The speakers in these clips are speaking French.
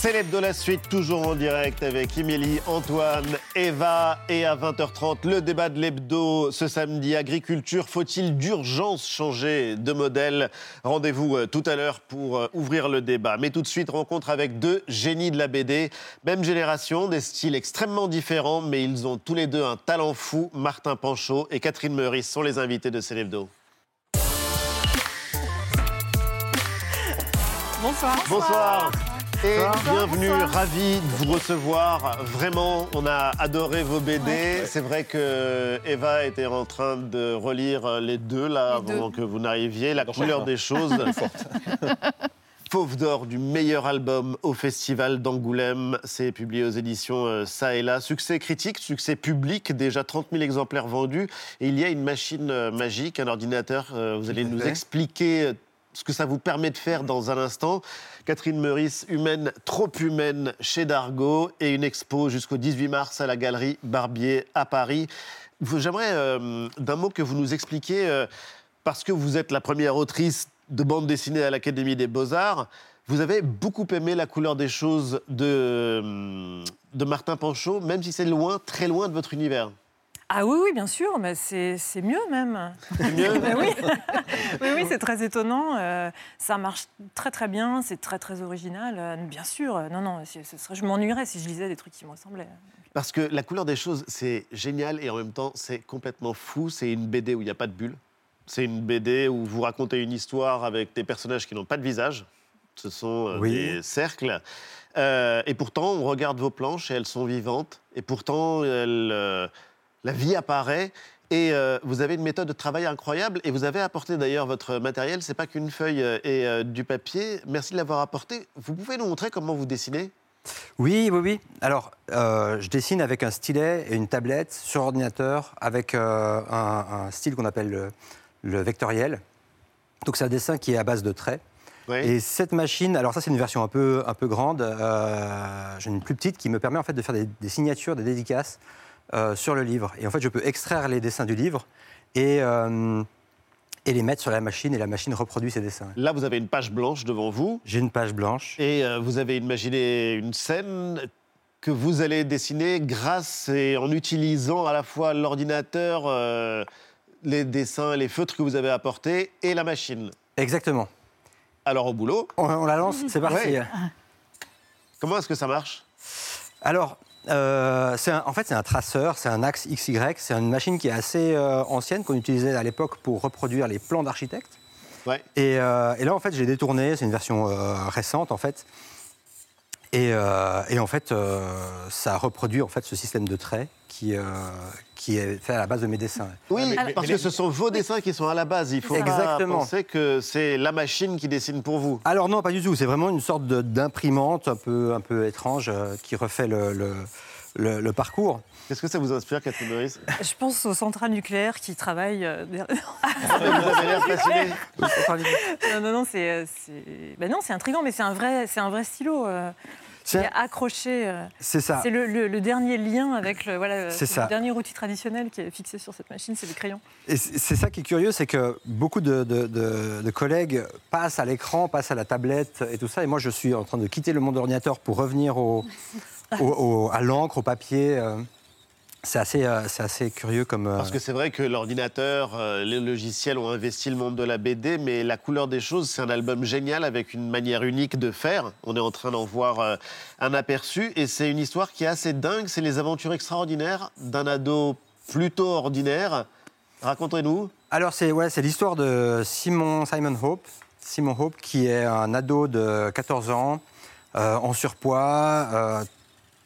C'est l'hebdo la suite, toujours en direct avec Émilie, Antoine, Eva et à 20h30 le débat de l'hebdo ce samedi. Agriculture, faut-il d'urgence changer de modèle? Rendez-vous euh, tout à l'heure pour euh, ouvrir le débat. Mais tout de suite, rencontre avec deux génies de la BD. Même génération, des styles extrêmement différents, mais ils ont tous les deux un talent fou. Martin Panchaud et Catherine Meurice sont les invités de l'hebdo. Bonsoir. Bonsoir. Et bienvenue, ravi de vous recevoir. Vraiment, on a adoré vos BD. C'est vrai que Eva était en train de relire les deux là avant que vous n'arriviez. La couleur des choses. Fauve d'or du meilleur album au Festival d'Angoulême. C'est publié aux éditions euh, Ça et là. Succès critique, succès public, déjà 30 000 exemplaires vendus. Et il y a une machine euh, magique, un ordinateur. Euh, vous allez nous expliquer ce que ça vous permet de faire dans un instant. Catherine Meurice, humaine, trop humaine chez Dargaud et une expo jusqu'au 18 mars à la galerie Barbier à Paris. J'aimerais euh, d'un mot que vous nous expliquiez, euh, parce que vous êtes la première autrice de bande dessinée à l'Académie des Beaux-Arts, vous avez beaucoup aimé la couleur des choses de, euh, de Martin Panchaud, même si c'est loin, très loin de votre univers. Ah oui, oui, bien sûr, mais c'est mieux même. C'est mieux oui. oui, oui, c'est très étonnant. Euh, ça marche très très bien, c'est très très original. Euh, bien sûr, non, non, ce serait, je m'ennuierais si je lisais des trucs qui me ressemblaient. Parce que la couleur des choses, c'est génial et en même temps, c'est complètement fou. C'est une BD où il n'y a pas de bulle. C'est une BD où vous racontez une histoire avec des personnages qui n'ont pas de visage. Ce sont euh, des cercles. et pourtant, on regarde vos planches et elles sont vivantes. Et pourtant, elles la vie apparaît. Et euh, vous avez une méthode de travail incroyable et vous avez apporté d'ailleurs votre matériel. C'est pas qu'une feuille euh, et euh, du papier. Merci de l'avoir apporté. Vous pouvez nous montrer comment vous dessinez? Oui, oui, oui. Alors, je dessine avec un stylet et une tablette sur ordinateur avec un, style qu'on appelle le, vectoriel. Donc, c'est un dessin qui est à base de traits. Et cette machine, alors ça c'est une version un peu, un peu grande, j'ai une plus petite qui me permet en fait de faire des signatures, des dédicaces euh, sur le livre. Et en fait, je peux extraire les dessins du livre et, euh, et les mettre sur la machine et la machine reproduit ces dessins. Là, vous avez une page blanche devant vous. J'ai une page blanche. Et euh, vous avez imaginé une scène que vous allez dessiner grâce et en utilisant à la fois l'ordinateur, les dessins, les feutres que vous avez apportés et la machine. Exactement. Alors au boulot. On, la lance, c'est parti. Comment est-ce que ça marche? Alors, euh, en fait, c'est un traceur, c'est un axe XY, c'est une machine qui est assez euh, ancienne, qu'on utilisait à l'époque pour reproduire les plans d'architectes. Euh, et, là, en fait, j'ai détourné, c'est une version récente, en fait. Et, en fait, ça reproduit en fait, ce système de traits qui, qui est fait à la base de mes dessins. Oui, parce que ce sont vos dessins qui sont à la base. Il faut Exactement. pas penser que c'est la machine qui dessine pour vous. Alors non, pas du tout. C'est vraiment une sorte d'imprimante un peu, un peu étrange qui refait le, le, parcours. Qu'est-ce que ça vous inspire, Catherine Maurice Je pense aux centrales nucléaires qui travaillent. Euh, vous avez l'air passionné. non, non, non, c'est ben non, intriguant, mais c'est un vrai, c'est un vrai stylo. Euh. C'est accroché. Euh, c'est ça. C'est le, dernier lien avec le, voilà, le dernier outil traditionnel qui est fixé sur cette machine, c'est le crayon. Et c'est ça qui est curieux, c'est que beaucoup de, de, collègues passent à l'écran, passent à la tablette et tout ça, et moi je suis en train de quitter le monde de l'ordinateur pour revenir au, à l'encre, au papier. Euh, c'est assez, euh, assez, curieux comme. Euh, Parce que c'est vrai que l'ordinateur, les logiciels ont investi le monde de la BD, mais La couleur des choses, c'est un album génial avec une manière unique de faire. On est en train d'en voir un aperçu. Et c'est une histoire qui est assez dingue. C'est les aventures extraordinaires d'un ado plutôt ordinaire. Racontez-nous. Alors, c'est ouais, l'histoire de Simon, Simon Hope. Simon Hope, qui est un ado de 14 ans, en surpoids,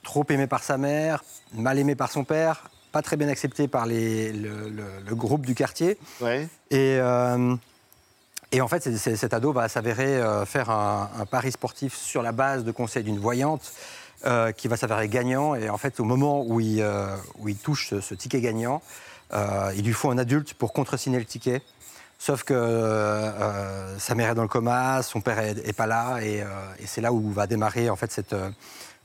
trop aimé par sa mère, mal aimé par son père, pas très bien accepté par les, le, groupe du quartier. Ouais. Et, euh, et en fait, cet ado va s'avérer euh, faire un, pari sportif sur la base de conseils d'une voyante euh, qui va s'avérer gagnant. Et en fait, au moment où il, où il touche ce, ticket gagnant, il lui faut un adulte pour contresigner le ticket. Sauf que sa mère est dans le coma, son père est, pas là, et, et c'est là où va démarrer en fait cette,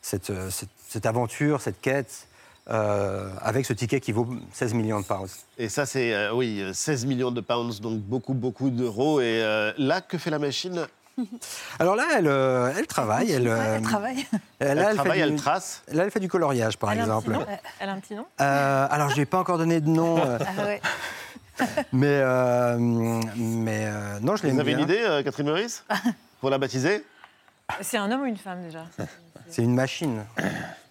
cette, cette, cette aventure, cette quête, euh, avec ce ticket qui vaut 16 millions de pounds. Et ça, c'est, euh, oui, 16 millions de pounds, donc beaucoup, beaucoup d'euros. Et euh, là, que fait la machine? Alors là, elle, euh, elle travaille. Elle, elle travaille. Elle, elle, travaille, elle trace? Là, elle fait du coloriage, par exemple. elle a un petit nom? Euh, Alors, je n'ai pas encore donné de nom. Euh. ah ouais. mais mais non, je l'ai Vous avez une idée, Catherine Meurice? Pour la baptiser? C'est un homme ou une femme, déjà C'est une machine.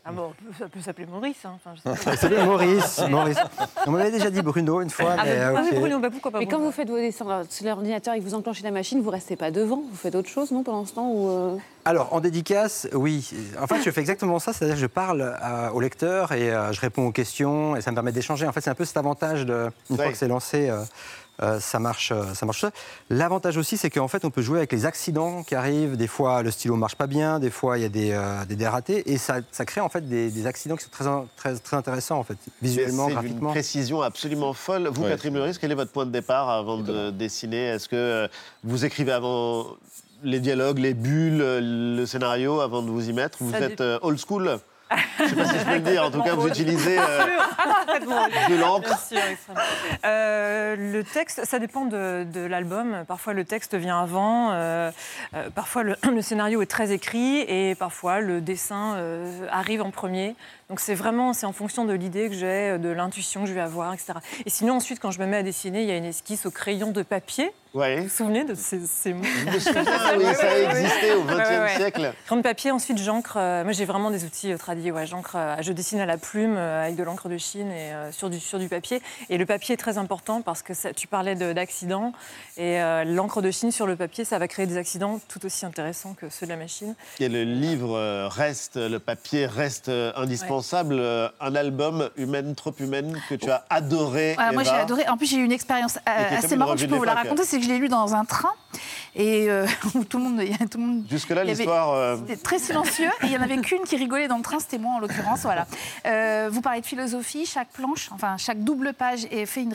Ah bon, ça peut s'appeler Maurice. Hein. ça s'appelle Maurice. Maurice. On m'avait déjà dit Bruno une fois. Ah, mais, ah, euh, Bruno, bah, pourquoi pas Mais quand vous faites vos dessins sur l'ordinateur et que vous enclenchez la machine, vous restez pas devant, vous faites autre chose, non, pendant ce temps ou euh Alors, en dédicace, oui. En fait, je fais exactement ça, c'est-à-dire que je parle euh, au lecteur et je réponds aux questions et ça me permet d'échanger. En fait, c'est un peu cet avantage, de, une fois que c'est lancé, euh, ça marche, euh, ça marche. L'avantage aussi, c'est qu'en fait, on peut jouer avec les accidents qui arrivent. Des fois, le stylo marche pas bien, des fois, il y a des, euh, des dératés, et ça, ça, crée en fait des, accidents qui sont très, très, très intéressants en fait, visuellement, graphiquement. C'est une précision absolument folle. Vous, Catherine Meurice, quel est votre point de départ avant de dessiner? Est-ce que vous écrivez avant les dialogues, les bulles, le scénario avant de vous y mettre? Vous êtes old school? Je ne sais pas si je peux le dire. En tout cas, vous utilisez euh, de l'encre. Euh, le texte, ça dépend de, l'album. Parfois, le texte vient avant. Euh, parfois, le, scénario est très écrit et parfois, le dessin arrive en premier. Donc, c'est vraiment c'est en fonction de l'idée que j'ai, de l'intuition que je vais avoir, etc. Et sinon, ensuite, quand je me mets à dessiner, il y a une esquisse au crayon de papier. Vous vous souvenez de ces, mots? Oui, ça a existé au XXe siècle. Crayon de papier, ensuite j'encre. moi j'ai vraiment des outils euh, tradis. Ouais, j'encre, euh, je dessine à la plume euh, avec de l'encre de Chine et sur, du, sur du papier. Et le papier est très important parce que tu parlais d'accidents. Et l'encre de Chine sur le papier, ça va créer des accidents tout aussi intéressants que ceux de la machine. Et le livre reste, le papier reste indispensable. Un album humaine, trop humaine, que tu as adoré. moi j'ai adoré. En plus j'ai eu une expérience assez marrante, je peux vous la raconter. C'est que je l'ai lu dans un train et euh, tout le monde, tout le monde. Jusque-là, l'histoire. Euh, c'était très silencieux. et il y en avait qu'une qui rigolait dans le train, c'était moi en l'occurrence. Voilà. Euh, vous parlez de philosophie. Chaque planche, enfin chaque double page est fait une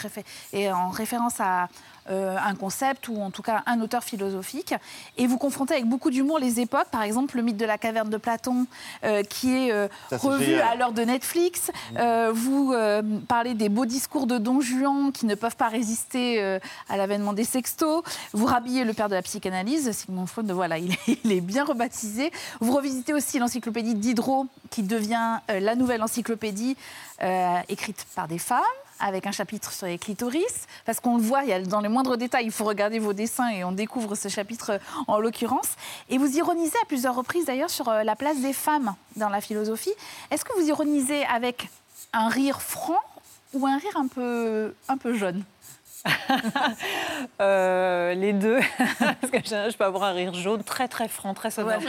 en référence à euh, un concept ou en tout cas un auteur philosophique. Et vous confrontez avec beaucoup d'humour les époques, par exemple le mythe de la caverne de Platon euh, qui est euh, revu à l'heure de Netflix. Mmh. vous parlez des beaux discours de Don Juan qui ne peuvent pas résister à l'avènement des sextos. Vous rhabillez le père de la psychanalyse, Sigmund Freud, voilà, il est, bien rebaptisé. Vous revisitez aussi l'encyclopédie Diderot qui devient la nouvelle encyclopédie écrite par des femmes avec un chapitre sur les clitoris, parce qu'on le voit, il y a dans les moindres détails, il faut regarder vos dessins et on découvre ce chapitre en l'occurrence. Et vous ironisez à plusieurs reprises d'ailleurs sur euh, la place des femmes dans la philosophie. Est-ce que vous ironisez avec un rire franc ou un rire un peu, un peu jaune euh, les deux, parce que je, peux avoir un rire jaune très très franc, très sonore.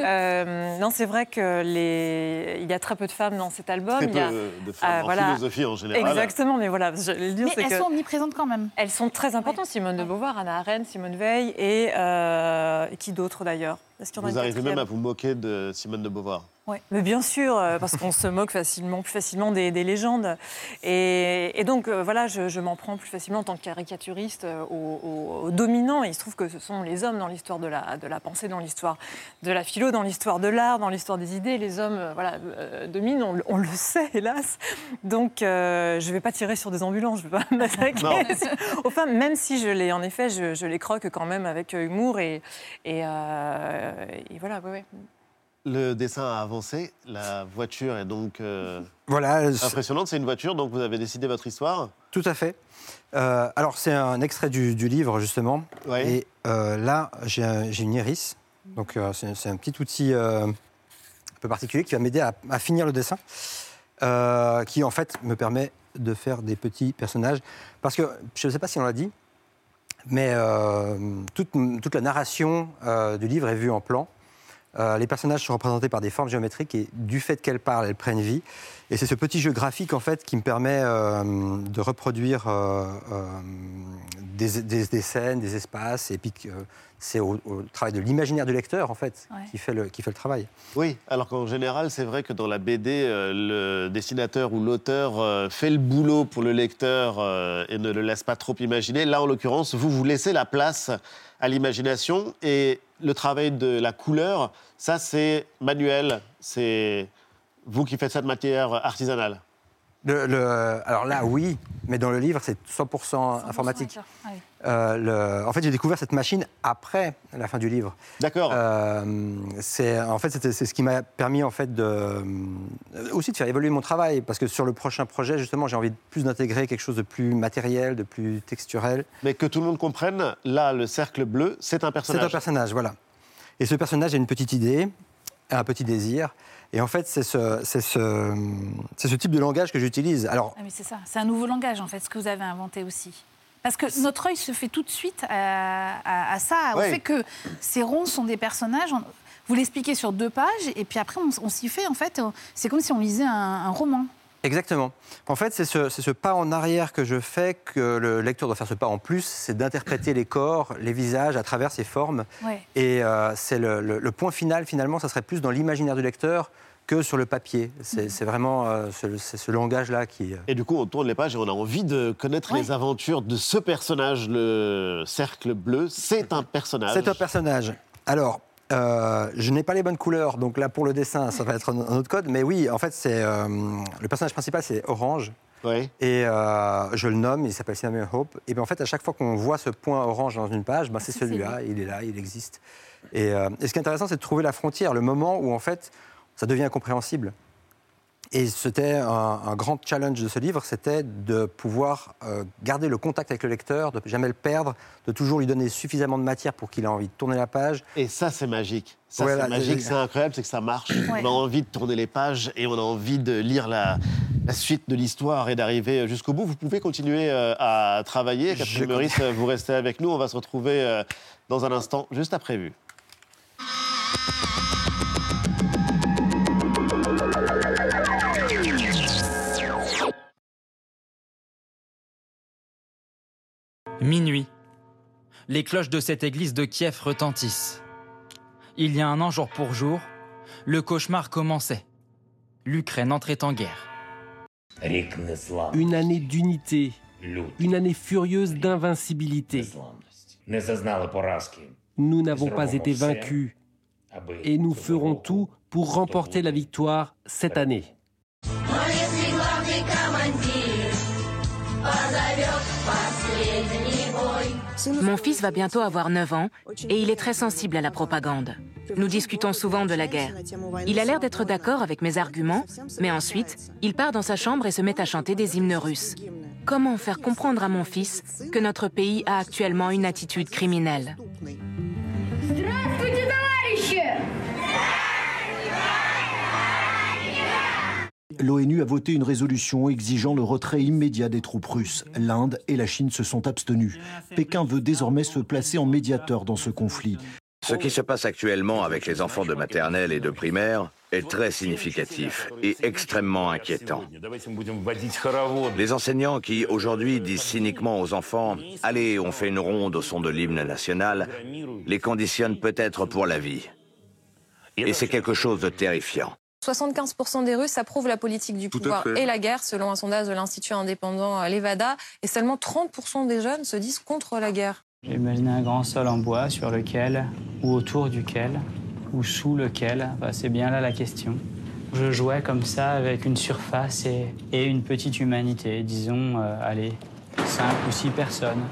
Euh, non, c'est vrai que les... il y a très peu de femmes dans cet album. Très il y a... de femmes en philosophie en général. Exactement, mais voilà. Je le dire, mais elles sont omniprésentes quand même. Elles sont très importantes. Simone de Beauvoir, Anna Arendt, Simone Veil et, euh, et qui d'autres d'ailleurs? Vous arrivez même à vous moquer de Simone de Beauvoir. Oui, mais bien sûr, euh, parce qu'on se moque facilement, plus facilement des, légendes. Et, donc, euh, voilà, je, m'en prends plus facilement en tant que caricaturiste euh, aux, dominants. Et il se trouve que ce sont les hommes dans l'histoire de la, de la pensée, dans l'histoire de la philo, dans l'histoire de l'art, dans l'histoire des idées. Les hommes, voilà, dominent, on, le sait, hélas. Donc, je ne vais pas tirer sur des ambulances, je ne vais pas m'attaquer aux femmes, même si je les, en effet, je, les croque quand même avec humour et, et, et voilà, oui, oui. Le dessin a avancé, la voiture est donc euh, voilà, impressionnante. C'est une voiture, donc vous avez décidé votre histoire Tout à fait. Euh, alors c'est un extrait du, livre justement. Et euh, là, j'ai une iris. Donc c'est un petit outil un peu particulier qui va m'aider à, à, finir le dessin, qui en fait me permet de faire des petits personnages. Parce que je ne sais pas si on l'a dit, mais toute, toute, la narration du livre est vue en plan. Euh, les personnages sont représentés par des formes géométriques et du fait qu'elles parlent, elles prennent vie. Et c'est ce petit jeu graphique en fait qui me permet euh, de reproduire euh, des, scènes, des espaces, et puis c'est au, travail de l'imaginaire du lecteur en fait qui, fait le, qui fait le travail. Oui, alors qu'en général c'est vrai que dans la BD, le dessinateur ou l'auteur fait le boulot pour le lecteur et ne le laisse pas trop imaginer. Là en l'occurrence, vous vous laissez la place à l'imagination et le travail de la couleur, ça c'est manuel, c'est vous qui faites ça de matière artisanale. alors là, oui, mais dans le livre, c'est 100%, informatique. Euh, en fait, j'ai découvert cette machine après la fin du livre. D'accord. Euh, c'est en fait c'est ce qui m'a permis en fait de euh, aussi de faire évoluer mon travail parce que sur le prochain projet justement j'ai envie de plus d'intégrer quelque chose de plus matériel, de plus texturel. Mais que tout le monde comprenne, là le cercle bleu, c'est un personnage. C'est un personnage, voilà. Et ce personnage a une petite idée, un petit désir. Et en fait, c'est ce, ce, ce, type de langage que j'utilise. Alors, ah, mais c'est ça, c'est un nouveau langage en fait, ce que vous avez inventé aussi. Parce que notre œil se fait tout de suite à, ça, au fait que ces ronds sont des personnages. Vous l'expliquez sur deux pages, et puis après, on, s'y fait, en fait. C'est comme si on lisait un, roman. Exactement. En fait, c'est ce, pas en arrière que je fais que le lecteur doit faire ce pas en plus, c'est d'interpréter les corps, les visages à travers ces formes. Et euh, c'est le, le, point final, finalement, ça serait plus dans l'imaginaire du lecteur que sur le papier. C'est vraiment euh, ce, langage-là qui... Euh, et du coup, on tourne les pages et on a envie de connaître les aventures de ce personnage, le cercle bleu. C'est un personnage. C'est un personnage. Alors, euh, je n'ai pas les bonnes couleurs, donc là, pour le dessin, ça va être un, autre code. Mais oui, en fait, c'est le personnage principal, c'est Orange. Oui. Et je le nomme, il s'appelle Cinnamon Hope. Et bien, en fait, à chaque fois qu'on voit ce point orange dans une page, ben, c'est celui-là, il est là, il existe. Et, et ce qui est intéressant, c'est de trouver la frontière, le moment où, en fait, ça devient incompréhensible. Et c'était un, grand challenge de ce livre, c'était de pouvoir euh, garder le contact avec le lecteur, de jamais le perdre, de toujours lui donner suffisamment de matière pour qu'il ait envie de tourner la page. Et ça, c'est magique. Ça, c'est magique, c'est incroyable, c'est que ça marche. On a envie de tourner les pages et on a envie de lire la, suite de l'histoire et d'arriver jusqu'au bout. Vous pouvez continuer euh, à travailler. Catherine Meurice, vous restez avec nous. On va se retrouver euh, dans un instant, juste après vue. Minuit. Les cloches de cette église de Kiev retentissent. Il y a un an jour pour jour, le cauchemar commençait. L'Ukraine entrait en guerre. Une année d'unité, une année furieuse d'invincibilité. Nous n'avons pas été vaincus et nous ferons tout pour remporter la victoire cette année. Mon fils va bientôt avoir 9 ans et il est très sensible à la propagande. Nous discutons souvent de la guerre. Il a l'air d'être d'accord avec mes arguments, mais ensuite, il part dans sa chambre et se met à chanter des hymnes russes. Comment faire comprendre à mon fils que notre pays a actuellement une attitude criminelle? L'ONU a voté une résolution exigeant le retrait immédiat des troupes russes. L'Inde et la Chine se sont abstenus. Pékin veut désormais se placer en médiateur dans ce conflit. Ce qui se passe actuellement avec les enfants de maternelle et de primaire est très significatif et extrêmement inquiétant. Les enseignants qui aujourd'hui disent cyniquement aux enfants ⁇ Allez, on fait une ronde au son de l'hymne national ⁇ les conditionnent peut-être pour la vie. Et c'est quelque chose de terrifiant. 75% des Russes approuvent la politique du pouvoir et la guerre, selon un sondage de l'Institut indépendant Levada. Et seulement 30% des jeunes se disent contre la guerre. J'ai un grand sol en bois sur lequel, ou autour duquel, ou sous lequel, bah, c'est bien là la question. Je jouais comme ça avec une surface et, et une petite humanité, disons, euh, allez, 5 ou 6 personnes.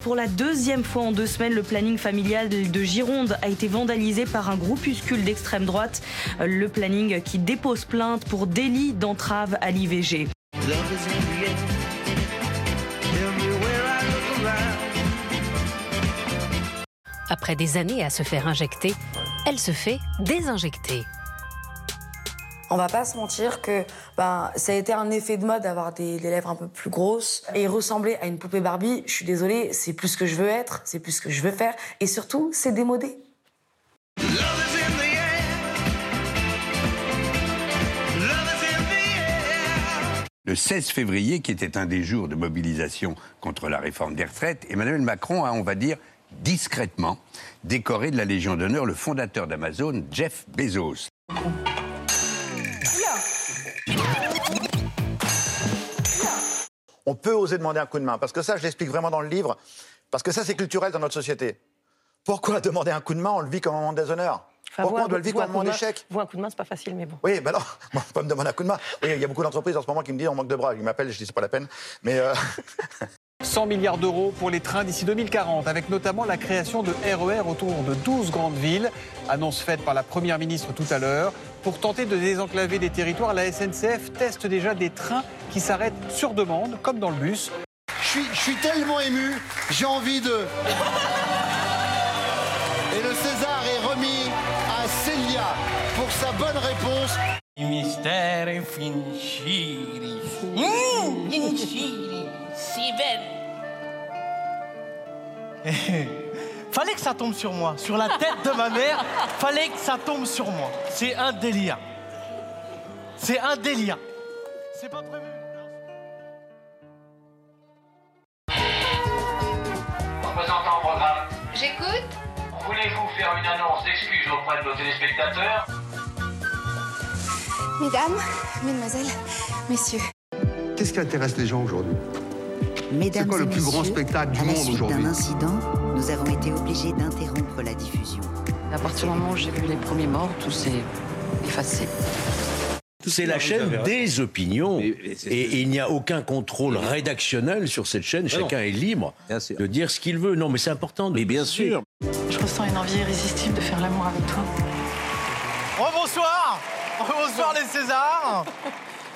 Pour la deuxième fois en deux semaines, le planning familial de Gironde a été vandalisé par un groupuscule d'extrême droite. Le planning qui dépose plainte pour délit d'entrave à l'IVG. Après des années à se faire injecter, elle se fait désinjecter. On va pas se mentir que ben, ça a été un effet de mode d'avoir des, lèvres un peu plus grosses et ressembler à une poupée Barbie. Je suis désolée, c'est plus ce que je veux être, c'est plus ce que je veux faire et surtout, c'est démodé. Le 16 février, qui était un des jours de mobilisation contre la réforme des retraites, Emmanuel Macron a, on va dire, discrètement décoré de la Légion d'honneur le fondateur d'Amazon, Jeff Bezos. On peut oser demander un coup de main. Parce que ça, je l'explique vraiment dans le livre, parce que ça, c'est culturel dans notre société. Pourquoi demander un coup de main On le vit comme un moment de déshonneur. Pourquoi on doit le vivre comme un moment d'échec Vous, un coup de main, c'est pas facile, mais bon. Oui, ben non, moi, pas me demander un coup de main. Oui, il y a beaucoup d'entreprises en ce moment qui me disent on manque de bras. Ils m'appellent, je dis c'est pas la peine. Mais. 100 milliards d'euros pour les trains d'ici 2040, avec notamment la création de RER e autour de 12 grandes villes. Annonce faite par la Première ministre tout à l'heure. Pour tenter de désenclaver des territoires, la SNCF teste déjà des trains qui s'arrêtent sur demande, comme dans le bus. Je suis, je suis tellement ému, j'ai envie de... Et le César est remis à Célia pour sa bonne réponse. Mystère Fallait que ça tombe sur moi, sur la tête de ma mère. Fallait que ça tombe sur moi. C'est un délire. C'est un délire. C'est pas prévu. Représentant programme. J'écoute. Voulez-vous faire une annonce d'excuse auprès de nos téléspectateurs Mesdames, mesdemoiselles, messieurs. Qu'est-ce qui intéresse les gens aujourd'hui? Mesdames C'est quoi et le plus grand spectacle du à la monde suite aujourd'hui? d'un incident, nous avons été obligés d'interrompre la diffusion. À partir du moment où j'ai vu les premiers morts, tout s'est effacé. C'est la chaîne des opinions et, il n'y a aucun contrôle rédactionnel sur cette chaîne. Chacun est libre de dire ce qu'il veut. Non, mais c'est important. mais bien sûr. Je ressens une envie irrésistible de faire l'amour avec toi. Oh, bonsoir Bonsoir les Césars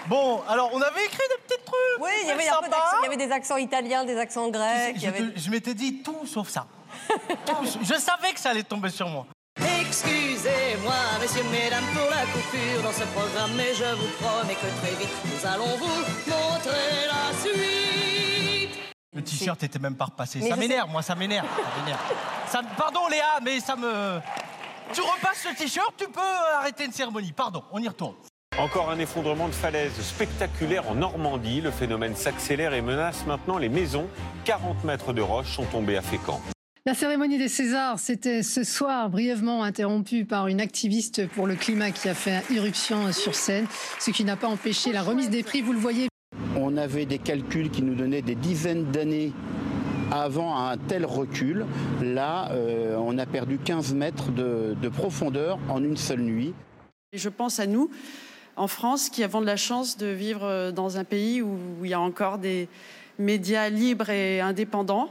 Bon, alors on avait écrit des petits trucs. Oui, il y avait, un peu d'accent- il y avait des accents italiens, des accents grecs. Je, avait- te- je m'étais dit tout sauf ça. Tout, je savais que ça allait tomber sur moi. Excusez-moi, messieurs, mesdames, pour la coupure dans ce programme, mais je vous promets que très vite, nous allons vous montrer la suite. Le t-shirt était même pas repassé. Mais Ça m'énerve, moi, ça m'énerve. ça m'énerve. Ça me- Pardon, Léa, mais ça me. Tu repasses le t-shirt, tu peux arrêter une cérémonie. Pardon, on y retourne. Encore un effondrement de falaise spectaculaire en Normandie. Le phénomène s'accélère et menace maintenant les maisons. 40 mètres de roches sont tombés à Fécamp. La cérémonie des Césars, c'était ce soir brièvement interrompue par une activiste pour le climat qui a fait irruption sur scène, ce qui n'a pas empêché la remise des prix, vous le voyez. On avait des calculs qui nous donnaient des dizaines d'années avant un tel recul. Là, euh, on a perdu 15 mètres de, de profondeur en une seule nuit. Et je pense à nous, en France, qui avons de la chance de vivre dans un pays où il y a encore des médias libres et indépendants,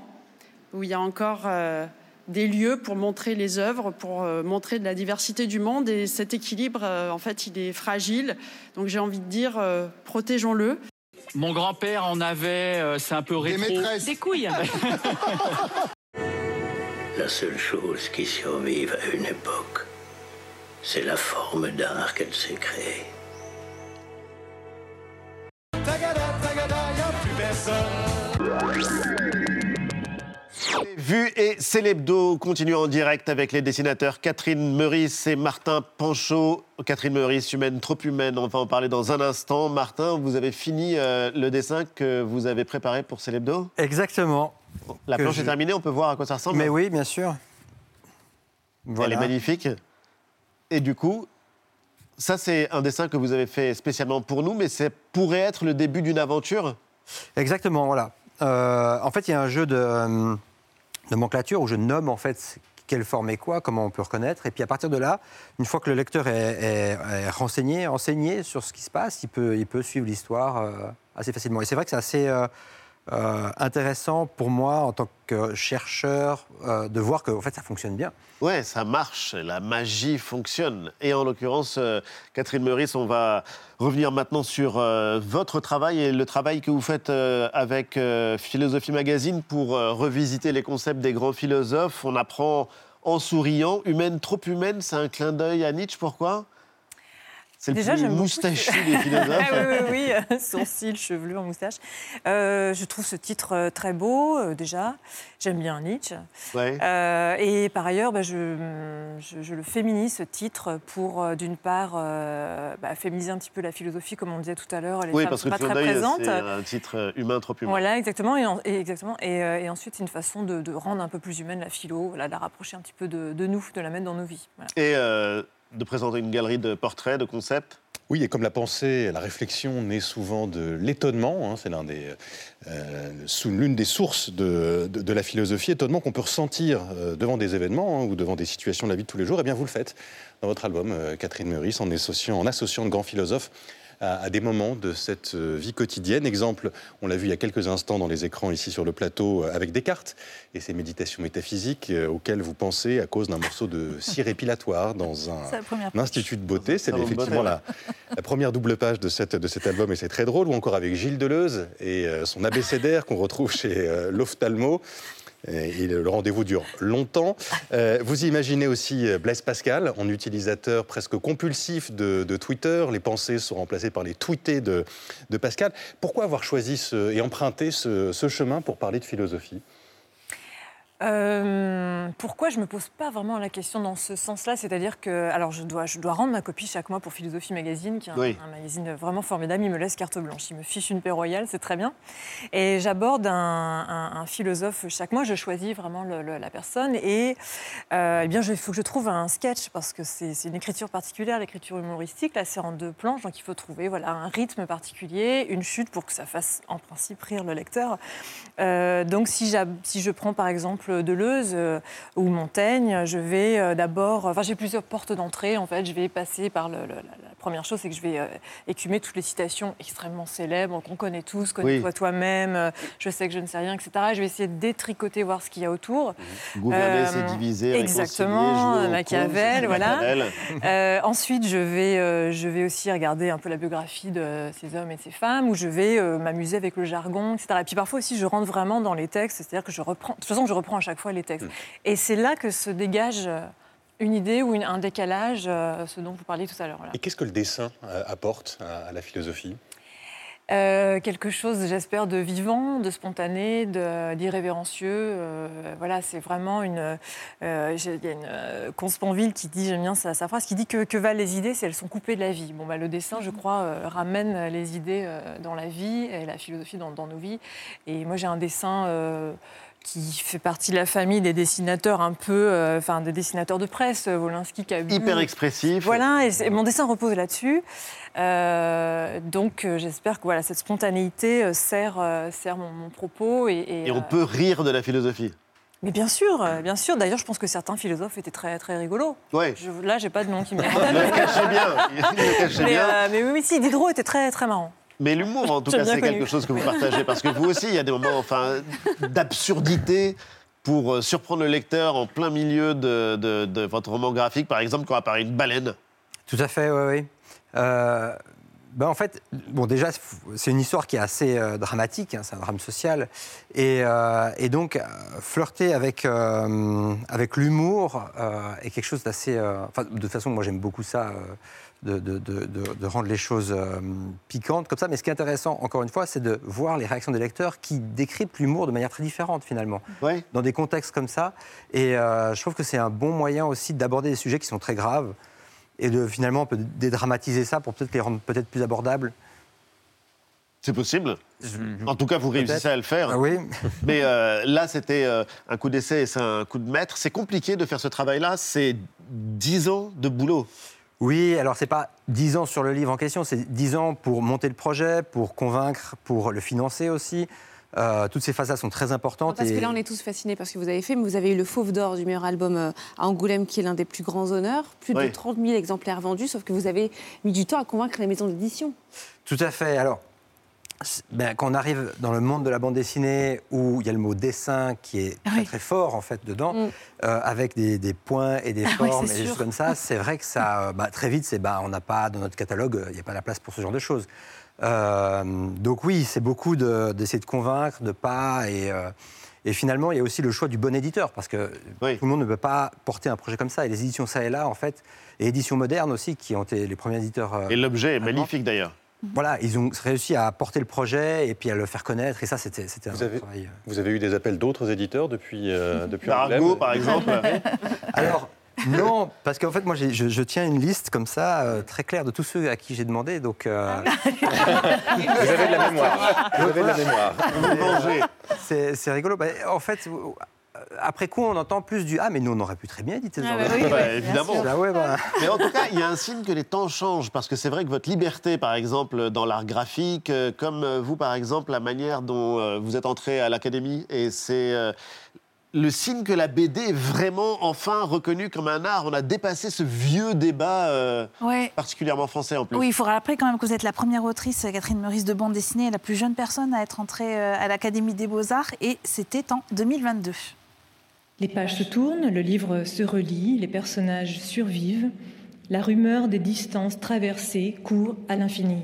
où il y a encore euh, des lieux pour montrer les œuvres, pour euh, montrer de la diversité du monde. Et cet équilibre, euh, en fait, il est fragile. Donc j'ai envie de dire, euh, protégeons-le. Mon grand-père en avait, euh, c'est un peu rétro. Des couilles. La seule chose qui survive à une époque, c'est la forme d'art qu'elle s'est créée. Vu et c'est l'hebdo continue en direct avec les dessinateurs Catherine Meurice et Martin Panchaud. Catherine Meurice, humaine trop humaine, on va en parler dans un instant. Martin, vous avez fini euh, le dessin que vous avez préparé pour c'est l'hebdo Exactement. La planche je- est terminée, on peut voir à quoi ça ressemble Mais oui, bien sûr. Elle est magnifique. Et du coup, ça c'est un dessin que vous avez fait spécialement pour nous, mais ça pourrait être le début d'une aventure? Exactement, voilà. Euh, en fait, il y a un jeu de euh, nomenclature où je nomme en fait quelle forme est quoi, comment on peut reconnaître. Et puis à partir de là, une fois que le lecteur est, renseigné, enseigné sur ce qui se passe, il peut, il peut suivre l'histoire euh, assez facilement. Et c'est vrai que c'est assez euh, intéressant pour moi en tant que chercheur euh, de voir que en fait, ça fonctionne bien. Ouais, ça marche, la magie fonctionne. Et en l'occurrence, euh, Catherine Meurice, on va revenir maintenant sur votre travail et le travail que vous faites avec Philosophie Magazine pour revisiter les concepts des grands philosophes. On apprend en souriant, humaine trop humaine, c'est un clin d'œil à Nietzsche, pourquoi? C'est le Déjà, plus moustachu ce- des philosophes. Ah oui, oui, oui, sourcils, chevelure, moustache. Euh, je trouve ce titre euh, très beau, euh, déjà. J'aime bien Nietzsche. Ouais. Euh, et par ailleurs, bah, je, je- je le féminise, ce titre, pour, euh, d'une part, euh, bah, féminiser un petit peu la philosophie, comme on disait tout à l'heure. Les Oui, femmes parce que pas très présentes. c'est un titre euh, humain trop humain. Voilà, exactement. Et, en- et exactement. Et, euh, et ensuite, une façon de, de rendre un peu plus humaine la philo, voilà, de la rapprocher un petit peu de, de nous, de la mettre dans nos vies. Voilà. Et euh, de présenter une galerie de portraits, de concepts? Oui, et comme la pensée, la réflexion naît souvent de l'étonnement, hein, c'est l'un des, euh, l'une des sources de, la philosophie, étonnement qu'on peut ressentir euh, devant des événements hein, ou devant des situations de la vie de tous les jours, et eh bien vous le faites dans votre album, euh, Catherine Meurice, en associant, en associant de grands philosophes à, des moments de cette euh, vie quotidienne. Exemple, on l'a vu il y a quelques instants dans les écrans ici sur le plateau euh, avec Descartes et ces méditations métaphysiques euh, auxquelles vous pensez à cause d'un morceau de cire épilatoire dans un, institut de beauté. C'est effectivement la, la, première double page de, cette, de cet album et c'est très drôle. Ou encore avec Gilles Deleuze et son abécédaire qu'on retrouve chez l'ophtalmo. Et le rendez-vous dure longtemps. Euh, vous imaginez aussi euh, Blaise Pascal, en utilisateur presque compulsif de, Twitter. Les pensées sont remplacées par les tweetés de, Pascal. Pourquoi avoir choisi et emprunté ce chemin pour parler de philosophie? Euh, pourquoi je me pose pas vraiment la question dans ce sens-là? C'est-à-dire que, alors je dois, je dois rendre ma copie chaque mois pour Philosophie Magazine, qui est un, magazine vraiment formidable. Il me laisse carte blanche, il me fiche une paix royale, c'est très bien. Et j'aborde un, philosophe chaque mois. Je choisis vraiment la personne et euh, eh bien, il faut que je trouve un sketch parce que c'est une écriture particulière, l'écriture humoristique. Là, c'est en deux planches, donc il faut trouver voilà un rythme particulier, une chute pour que ça fasse en principe rire le lecteur. Euh, donc si, si je prends par exemple Deleuze euh, ou Montaigne, je vais euh, d'abord. Enfin, j'ai plusieurs portes d'entrée. En fait, je vais passer par le, la, première chose, c'est que je vais euh, écumer toutes les citations extrêmement célèbres qu'on connaît tous. Connais-toi toi-même. Je sais que je ne sais rien, etc. je vais essayer de détricoter, voir ce qu'il y a autour. Gouverner, c'est diviser. Exactement. Machiavel, voilà. ensuite, je vais, je vais aussi regarder un peu la biographie de ces hommes et ces femmes, où je vais m'amuser avec le jargon, etc. Et puis parfois aussi, je rentre vraiment dans les textes, c'est-à-dire que je reprends. De toute façon, je reprends chaque fois les textes. Mm. Et c'est là que se dégage euh, une idée ou un décalage, euh, ce dont vous parliez tout à l'heure. Et qu'est-ce que le dessin euh, apporte à, la philosophie? Quelque chose, j'espère, de vivant, de spontané, d'irrévérencieux. voilà, c'est vraiment une. Il y a une Consponville qui dit, j'aime bien sa, phrase, qui dit que, que valent les idées si elles sont coupées de la vie. Bon, bah, le dessin, je crois, ramène les idées dans la vie et la philosophie dans, dans nos vies. Et moi, j'ai un dessin qui fait partie de la famille des dessinateurs un peu, euh, enfin des dessinateurs de presse, Wolinski, a Hyper expressif. Voilà, et, mon dessin repose là-dessus. Euh, donc euh, j'espère que voilà, cette spontanéité sert, sert mon, propos. Et, et, on peut rire de la philosophie. Mais bien sûr, bien sûr. D'ailleurs, je pense que certains philosophes étaient très, très rigolos. Ouais. Je, là, j'ai pas de nom qui me le cachait bien. Il le cachait bien. mais oui, si, Diderot était très, très marrant. Mais l'humour, en tout cas, c'est quelque chose que vous partagez. Parce que vous aussi, il y a des moments enfin, d'absurdité pour euh, surprendre le lecteur en plein milieu de, votre roman graphique, par exemple, quand apparaît une baleine. Tout à fait, oui, oui. Euh, ben en fait, bon, déjà, c'est une histoire qui est assez euh, dramatique, hein, c'est un drame social. Et, et donc, flirter avec, avec l'humour est quelque chose d'assez. De toute façon, moi, j'aime beaucoup ça de, rendre les choses euh, piquantes comme ça. Mais ce qui est intéressant, encore une fois, c'est de voir les réactions des lecteurs qui décryptent l'humour de manière très différente, finalement, dans des contextes comme ça. Et euh, je trouve que c'est un bon moyen aussi d'aborder des sujets qui sont très graves et de finalement peut dédramatiser ça pour peut-être les rendre peut-être plus abordables. C'est possible. En tout cas, vous réussissez à le faire. Ah oui. Mais euh, là, c'était un coup d'essai et c'est un coup de maître. C'est compliqué de faire ce travail-là. C'est dix ans de boulot. Oui, alors c'est pas 10 ans sur le livre en question, c'est 10 ans pour monter le projet, pour convaincre, pour le financer aussi. Euh, toutes ces phases-là sont très importantes. Parce que là, on est tous fascinés par ce que vous avez fait, mais vous avez eu le Fauve d'Or du meilleur album euh, à Angoulême, qui est l'un des plus grands honneurs. Plus de 30 000 exemplaires vendus, sauf que vous avez mis du temps à convaincre les maisons d'édition. Tout à fait. Alors, ben, quand on arrive dans le monde de la bande dessinée où il y a le mot dessin qui est très, très fort en fait dedans, mm. euh, avec des, points et des ah formes et des choses comme ça, c'est vrai que ça, euh, bah, très vite, c'est bah, on n'a pas dans notre catalogue, il n'y a pas la place pour ce genre de choses. Euh, donc oui, c'est beaucoup d'essayer de, convaincre, de pas et et finalement, il y a aussi le choix du bon éditeur, parce que tout le monde ne peut pas porter un projet comme ça. Et les éditions ça et là, en fait, et éditions modernes aussi, qui ont été les premiers éditeurs. et l'objet est magnifique d'ailleurs. Voilà, ils ont réussi à porter le projet et puis à le faire connaître. Et ça, c'était un vous avez, travail. Euh. Vous avez eu des appels d'autres éditeurs depuis, euh, depuis Argo, par exemple Alors, non, parce qu'en fait, moi, je, tiens une liste comme ça, euh, très claire, de tous ceux à qui j'ai demandé. Donc, euh, vous avez de la mémoire. Vous avez de la mémoire. C'est rigolo. Bah, en fait, après coup, on entend plus du Ah, mais nous, on aurait pu très bien éditer ce ah, bah, bah, Évidemment. Bah. Mais en tout cas, il y a un signe que les temps changent, parce que c'est vrai que votre liberté, par exemple, dans l'art graphique, euh, comme euh, vous, par exemple, la manière dont euh, vous êtes entré à l'académie, et c'est le signe que la BD est vraiment enfin reconnue comme un art. On a dépassé ce vieux débat euh, particulièrement français en plus. Oui, il faut rappeler quand même que vous êtes la première autrice, Catherine Meurice, de bande dessinée, la plus jeune personne à être entrée euh, à l'Académie des Beaux-Arts, et c'était en 2022. Les pages se tournent, le livre se relit, les personnages survivent, la rumeur des distances traversées court à l'infini.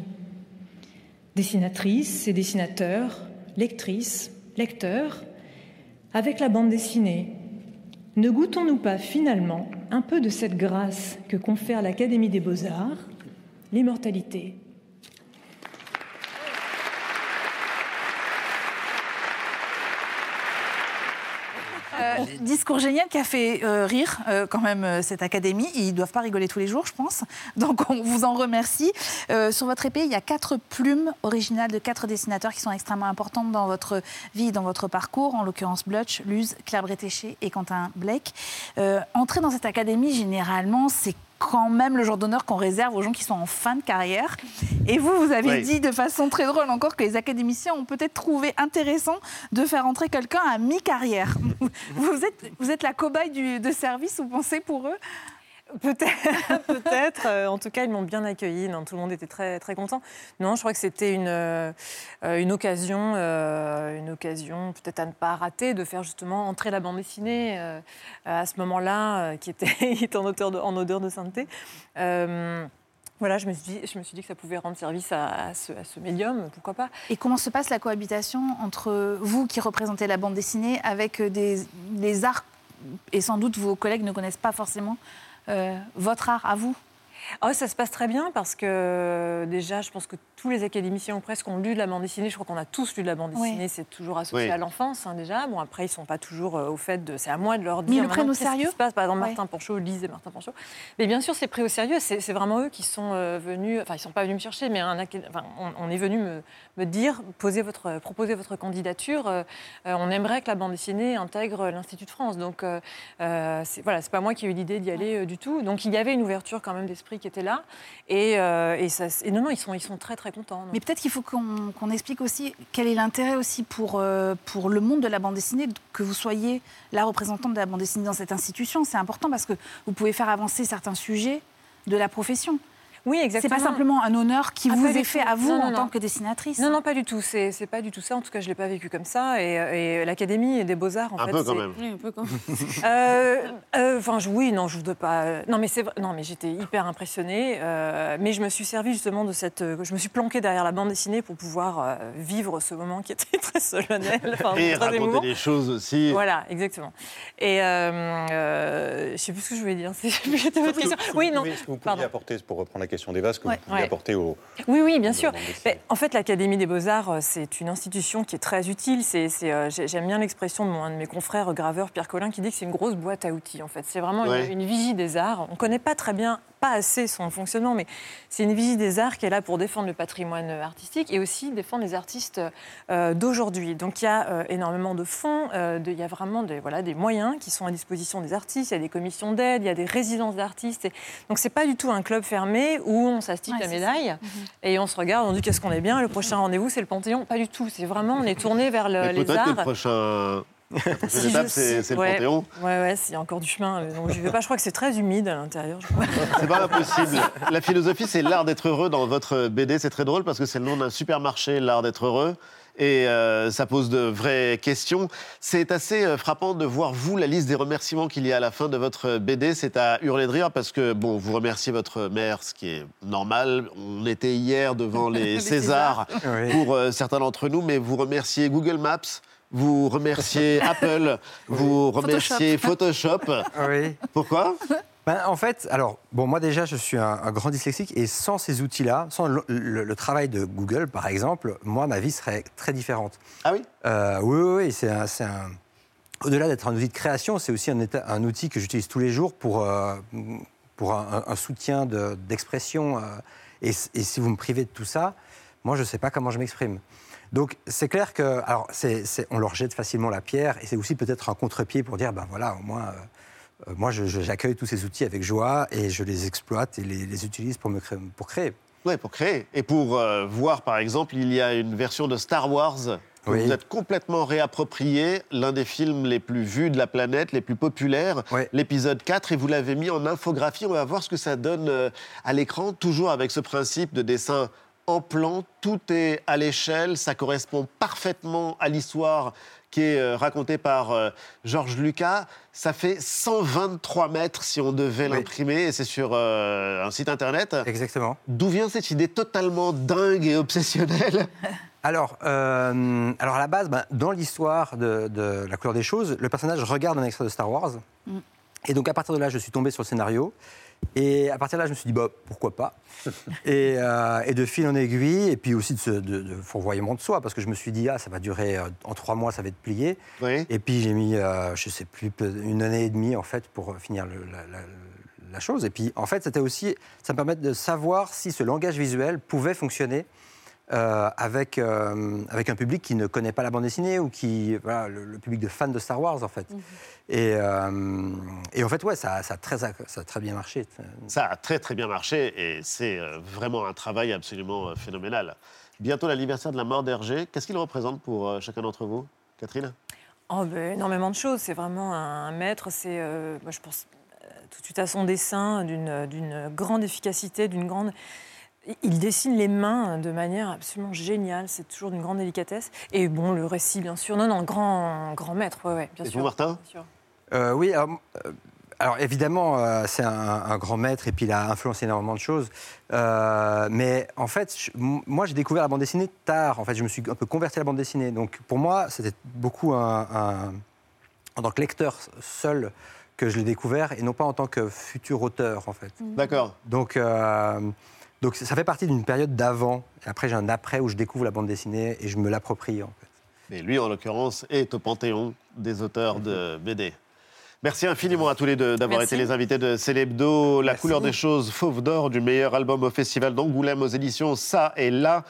Dessinatrices et dessinateurs, lectrices, lecteurs, avec la bande dessinée, ne goûtons-nous pas finalement un peu de cette grâce que confère l'Académie des beaux-arts, l'immortalité? Euh, discours génial qui a fait euh, rire euh, quand même cette académie. Ils ne doivent pas rigoler tous les jours, je pense. Donc on vous en remercie. sur votre épée, il y a quatre plumes originales de quatre dessinateurs qui sont extrêmement importantes dans votre vie, dans votre parcours. En l'occurrence, Blutch, Luz, Claire Bretéché et Quentin Blake. entrer dans cette académie, généralement, c'est quand même le genre d'honneur qu'on réserve aux gens qui sont en fin de carrière. Et vous, vous avez dit de façon très drôle encore que les académiciens ont peut-être trouvé intéressant de faire entrer quelqu'un à mi-carrière. Vous êtes, vous êtes la cobaye du, de service, vous pensez, pour eux? Peut-être, peut-être. Euh, en tout cas, ils m'ont bien accueilli. Non, tout le monde était très, très content. Non, je crois que c'était une, euh, une occasion, euh, une occasion peut-être à ne pas rater de faire justement entrer la bande dessinée à ce moment-là, qui était, en, odeur de, en odeur de sainteté. voilà, je me, suis dit, je me suis dit que ça pouvait rendre service à, ce, à, ce, médium, pourquoi pas. Et comment se passe la cohabitation entre vous qui représentez la bande dessinée avec des, des arts, et sans doute vos collègues ne connaissent pas forcément votre art à vous Oh, ça se passe très bien parce que déjà, je pense que tous les académiciens ou presque ont lu de la bande dessinée. Je crois qu'on a tous lu de la bande dessinée. C'est toujours associé à l'enfance hein, déjà. Bon, après, ils ne sont pas toujours euh, au fait de. C'est à moi de leur dire. Mais ils le prennent au sérieux. Ce se passe, par exemple, Martin Panchaud, Lise et Martin Panchaud. Mais bien sûr, c'est pris au sérieux. C'est vraiment eux qui sont euh, venus. Enfin, ils ne sont pas venus me chercher, mais un, enfin, on, est venu me, me, dire posez votre, proposer votre candidature. Euh, on aimerait que la bande dessinée intègre l'Institut de France. Donc, c'est voilà, c'est pas moi qui ai eu l'idée d'y aller du tout. Donc, il y avait une ouverture quand même d'esprit qui était là. Ça, et non, non, ils sont, ils sont très, très contents. Mais peut-être qu'il faut qu'on explique aussi quel est l'intérêt aussi pour, euh, pour le monde de la bande dessinée que vous soyez la représentante de la bande dessinée dans cette institution. C'est important parce que vous pouvez faire avancer certains sujets de la profession. Oui, exactement. C'est pas simplement un honneur qui ah, vous est fait à vous en tant que dessinatrice. Non, non, pas du tout. C'est pas du tout ça. En tout cas, je l'ai pas vécu comme ça. Et, l'Académie des Beaux Arts, en un fait, peu quand même. un peu quand même. Euh, euh, enfin, oui, non, je voudrais pas. Non, mais c'est non, mais j'étais hyper impressionnée. Euh, mais je me suis servi justement de cette. Je me suis planquée derrière la bande dessinée pour pouvoir vivre ce moment qui était très solennel. Enfin, et très raconter des choses aussi. Voilà, exactement. Et je sais plus ce que je voulais dire. Oui, non. Ce que vous pouviez apporter, pour reprendre la question d'Eva, ce que vous pouvez apporter au. Oui, oui, bien sûr. en fait, l'Académie des Beaux-Arts, euh, c'est une institution qui est très utile. Euh, j'aime bien l'expression de un de mes confrères graveur, Pierre Collin, qui dit que c'est une grosse boîte à outils. En fait, c'est vraiment une, une, vigie des arts. On ne connaît pas très bien pas assez son fonctionnement, mais c'est une visite des arts qui est là pour défendre le patrimoine artistique et aussi défendre les artistes euh, d'aujourd'hui. Donc il y a euh, énormément de fonds, euh, il y a vraiment des, voilà, des moyens qui sont à disposition des artistes, il y a des commissions d'aide, il y a des résidences d'artistes. Et... Donc c'est pas du tout un club fermé où on s'astique la médaille mhm. et on se regarde, on dit qu'est-ce qu'on est bien, le prochain rendez-vous c'est le Panthéon. Pas du tout, c'est vraiment, on est tourné vers le, les arts. Que le prochain c'est le Panthéon. Ouais, ouais, s'il y a encore du chemin. Euh, donc je vais pas. Je crois que c'est très humide à l'intérieur. C'est pas impossible. La philosophie, c'est l'art d'être heureux dans votre BD. C'est très drôle parce que c'est le nom d'un supermarché, l'art d'être heureux. Et euh, ça pose de vraies questions. C'est assez euh, frappant de voir, vous, la liste des remerciements qu'il y a à la fin de votre BD. C'est à hurler de rire parce que, bon, vous remerciez votre mère, ce qui est normal. On était hier devant les, Césars pour certains d'entre nous, mais vous remerciez Google Maps, vous remerciez Apple, vous remerciez Photoshop. Oui. Pourquoi? Ben, en fait, alors, bon, moi déjà, je suis un, grand dyslexique et sans ces outils-là, sans le, travail de Google, par exemple, moi, ma vie serait très différente. Ah oui? Euh, Oui, oui, oui c'est un... Au-delà d'être un outil de création, c'est aussi un, un, outil que j'utilise tous les jours pour, euh, pour un, soutien d'expression. Euh, et, et, si vous me privez de tout ça, moi, je ne sais pas comment je m'exprime. Donc c'est clair que, alors on leur jette facilement la pierre et c'est aussi peut-être un contre-pied pour dire, ben voilà, au moins, euh, moi j'accueille tous ces outils avec joie et je les exploite et les, utilise pour, me créer, pour créer. Oui, pour créer. Et pour euh, voir, par exemple, il y a une version de Star Wars que vous êtes complètement réapproprié, l'un des films les plus vus de la planète, les plus populaires, l'épisode 4, et vous l'avez mis en infographie. On va voir ce que ça donne euh, à l'écran, toujours avec ce principe de dessin en plan, tout est à l'échelle, ça correspond parfaitement à l'histoire qui est euh, racontée par euh, Georges Lucas. Ça fait 123 mètres si on devait l'imprimer, et c'est sur euh, un site internet. Exactement. D'où vient cette idée totalement dingue et obsessionnelle? Alors, alors, à la base, ben, dans l'histoire de, La couleur des choses, le personnage regarde un extrait de Star Wars. Mm. Et donc, à partir de là, je suis tombé sur le scénario. Et à partir de là, je me suis dit, bah, pourquoi pas euh, et, de fil en aiguille, et puis aussi de, de, fourvoyement de soi, parce que je me suis dit, ah, ça va durer, euh, en trois mois, ça va être plié. Et puis j'ai mis, euh, je sais plus, une année et demie, en fait, pour finir la, chose. Et puis, en fait, c'était aussi, ça me permet de savoir si ce langage visuel pouvait fonctionner avec, avec un public qui ne connaît pas la bande dessinée ou qui, voilà, le, public de fans de Star Wars, en fait. Mhm. Euh, et, en fait, ouais, ça, a très, ça a très bien marché. Ça a très très bien marché et c'est euh, vraiment un travail absolument euh, phénoménal. Bientôt l'anniversaire de la mort d'Hergé. Qu'est-ce qu'il représente pour chacun d'entre vous? Catherine? Oh, ben, Énormément de choses. C'est vraiment un, maître. C'est, moi, je pense tout de suite à son dessin, d'une grande efficacité, d'une grande... Il dessine les mains de manière absolument géniale. C'est toujours d'une grande délicatesse. Et bon, le récit, bien sûr. Non, non, grand, grand maître, ouais, bien Et sûr. Vous, Martin euh, oui, euh, alors, évidemment, euh, c'est un, grand maître et puis il a influencé énormément de choses. mais en fait, moi, j'ai découvert la bande dessinée tard. En fait, je me suis un peu converti à la bande dessinée. Donc, pour moi, c'était beaucoup un, en tant que lecteur seul que je l'ai découvert et non pas en tant que futur auteur, en fait. D'accord. Donc, donc, ça fait partie d'une période d'avant. Après, j'ai un après où je découvre la bande dessinée et je me l'approprie, en fait. Mais lui, en l'occurrence, est au panthéon des auteurs de BD. Merci infiniment à tous les deux d'avoir été les invités de Célébdo. La couleur des choses, Fauve d'or du meilleur album au Festival d'Angoulême aux éditions Ça et Là.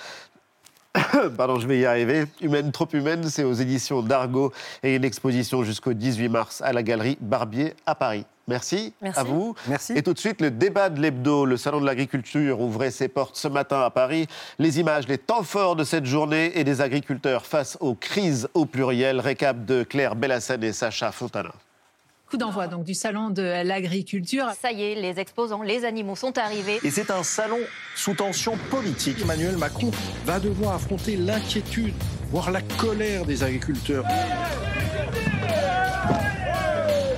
Pardon, je vais y arriver. Humaine, trop humaine, c'est aux éditions d'Argo et une exposition jusqu'au 18 mars à la galerie Barbier à Paris. Merci, Merci, à vous. Merci. Et tout de suite, le débat de l'hebdo. Le Salon de l'agriculture ouvrait ses portes ce matin à Paris. Les images, les temps forts de cette journée et des agriculteurs face aux crises au pluriel. Récap de Claire Bellassène et Sacha Fontana. Coup d'envoi donc du salon de l'agriculture. Ça y est, les exposants, les animaux sont arrivés. Et c'est un salon sous tension politique. Emmanuel Macron va devoir affronter l'inquiétude, voire la colère des agriculteurs.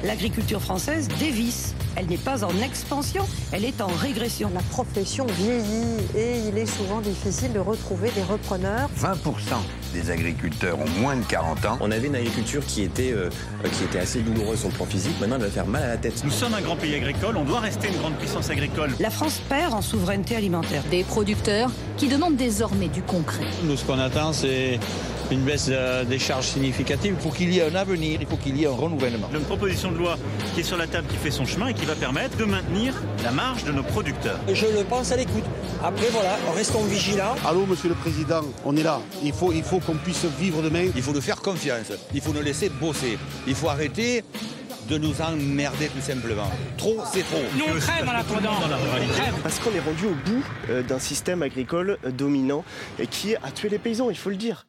L'agriculture française dévisse elle n'est pas en expansion, elle est en régression. La profession vieillit et il est souvent difficile de retrouver des repreneurs. 20% des agriculteurs ont moins de 40 ans. On avait une agriculture qui était, euh, qui était assez douloureuse sur le plan physique, maintenant elle va faire mal à la tête. Nous sommes un grand pays agricole, on doit rester une grande puissance agricole. La France perd en souveraineté alimentaire. Des producteurs qui demandent désormais du concret. Nous ce qu'on attend c'est une baisse euh, des charges significatives. Il faut qu'il y ait un avenir, il faut qu'il y ait un renouvellement. Une proposition de loi qui est sur la table, qui fait son chemin et qui va permettre de maintenir la marge de nos producteurs. Je le pense à l'écoute. Après, voilà, restons vigilants. Allô, monsieur le président, on est là. Il faut, il faut qu'on puisse vivre demain. Il faut nous faire confiance. Il faut nous laisser bosser. Il faut arrêter de nous emmerder tout simplement. Trop, c'est trop. Nous, on crève à la Parce qu'on est rendu au bout euh, d'un système agricole euh, dominant et qui a tué les paysans, il faut le dire.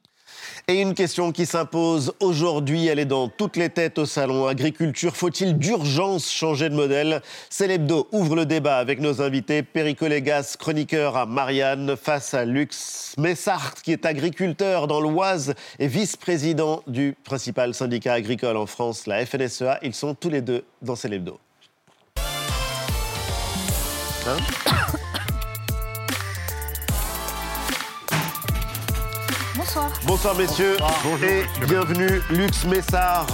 Et une question qui s'impose aujourd'hui, elle est dans toutes les têtes au salon. Agriculture, faut-il d'urgence changer de modèle? C'est l'hebdo ouvre le débat avec nos invités. Pericolégas, chroniqueur à Marianne, face à Lux Messart, qui est agriculteur dans l'Oise et vice-président du principal syndicat agricole en France, la FNSEA. Ils sont tous les deux dans C'est l'hebdo. Hein? Bonsoir. messieurs et bienvenue Lux Messard.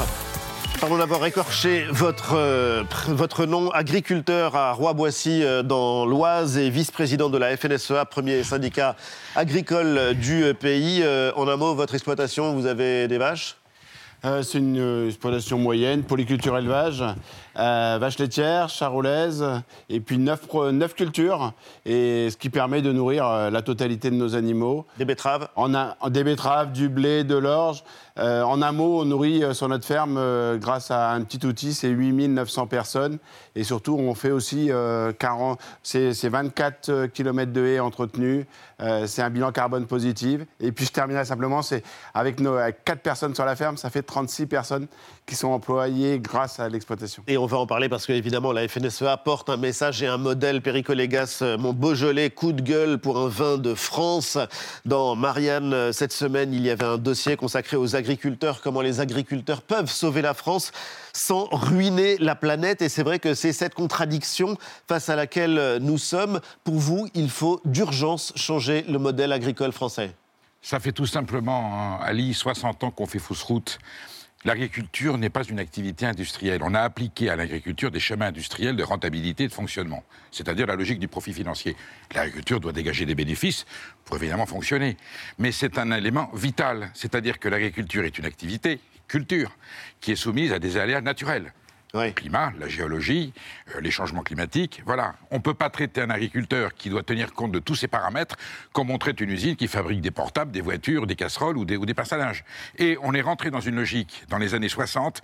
Pardon d'avoir écorché votre, euh, votre nom, agriculteur à Roi-Boissy euh, dans l'Oise et vice-président de la FNSEA, premier syndicat agricole du pays. Euh, en un mot, votre exploitation, vous avez des vaches? Euh, c'est une euh, exploitation moyenne, polyculture élevage, euh, vache laitière, charolaise, et puis neuf, cultures, et ce qui permet de nourrir la totalité de nos animaux. Des betteraves a, Des betteraves, du blé, de l'orge. en un mot, on nourrit sur notre ferme, grâce à un petit outil, c'est 8900 personnes. Et surtout, on fait aussi 40, c'est 24 km de haies entretenues. c'est un bilan carbone positif. Et puis, je terminerai simplement, c'est avec, nos, avec 4 personnes sur la ferme, ça fait 36 personnes qui sont employées grâce à l'exploitation. Et on va en parler parce qu'évidemment, la FNSEA porte un message et un modèle Péricolégas, euh, mon Beaujolais, coup de gueule pour un vin de France. Dans Marianne, euh, cette semaine, il y avait un dossier consacré aux agriculteurs, comment les agriculteurs peuvent sauver la France sans ruiner la planète. Et c'est vrai que c'est cette contradiction face à laquelle euh, nous sommes. Pour vous, il faut d'urgence changer le modèle agricole français. Ça fait tout simplement, Ali, 60 ans qu'on fait fausse route. L'agriculture n'est pas une activité industrielle. On a appliqué à l'agriculture des schémas industriels de rentabilité et de fonctionnement, c'est-à-dire la logique du profit financier. L'agriculture doit dégager des bénéfices pour évidemment fonctionner. Mais c'est un élément vital, c'est-à-dire que l'agriculture est une activité, culture, qui est soumise à des aléas naturels. Le climat, la géologie, euh, les changements climatiques, voilà. On ne peut pas traiter un agriculteur qui doit tenir compte de tous ces paramètres comme on traite une usine qui fabrique des portables, des voitures, des casseroles ou des, ou des Et on est rentré dans une logique, dans les années 60,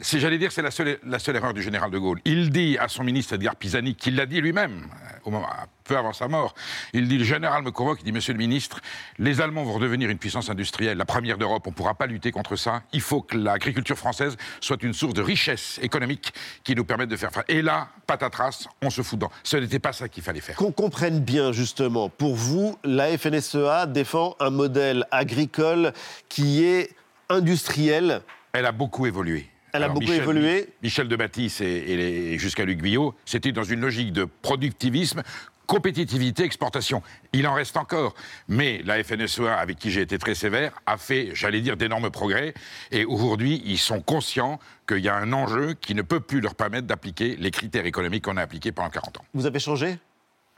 j'allais dire, c'est la seule, la seule erreur du général de Gaulle. Il dit à son ministre Edgar Pisani, qu'il l'a dit lui-même, au moment, peu avant sa mort, il dit, le général me convoque, il dit, monsieur le ministre, les Allemands vont redevenir une puissance industrielle, la première d'Europe, on ne pourra pas lutter contre ça. Il faut que l'agriculture française soit une source de richesse économique qui nous permette de faire face. Et là, patatras, on se fout dedans. Ce n'était pas ça qu'il fallait faire. Qu'on comprenne bien, justement, pour vous, la FNSEA défend un modèle agricole qui est industriel. Elle a beaucoup évolué. Elle a beaucoup évolué. Michel de et, jusqu'à Luc Billot, c'était dans une logique de productivisme compétitivité, exportation. Il en reste encore. Mais la FNSEA, avec qui j'ai été très sévère, a fait, j'allais dire, d'énormes progrès. Et aujourd'hui, ils sont conscients qu'il y a un enjeu qui ne peut plus leur permettre d'appliquer les critères économiques qu'on a appliqués pendant 40 ans. Vous avez changé?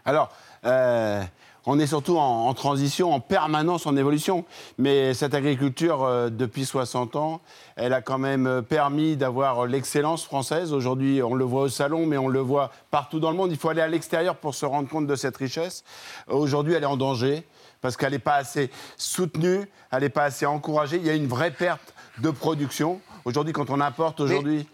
Alors, euh, on est surtout en, transition, en permanence, en évolution. Mais cette agriculture, euh, depuis 60 ans, elle a quand même euh, permis d'avoir l'excellence française. Aujourd'hui, on le voit au salon, mais on le voit partout dans le monde. Il faut aller à l'extérieur pour se rendre compte de cette richesse. Aujourd'hui, elle est en danger parce qu'elle n'est pas assez soutenue, elle n'est pas assez encouragée. Il y a une vraie perte de production. Aujourd'hui, quand on importe aujourd'hui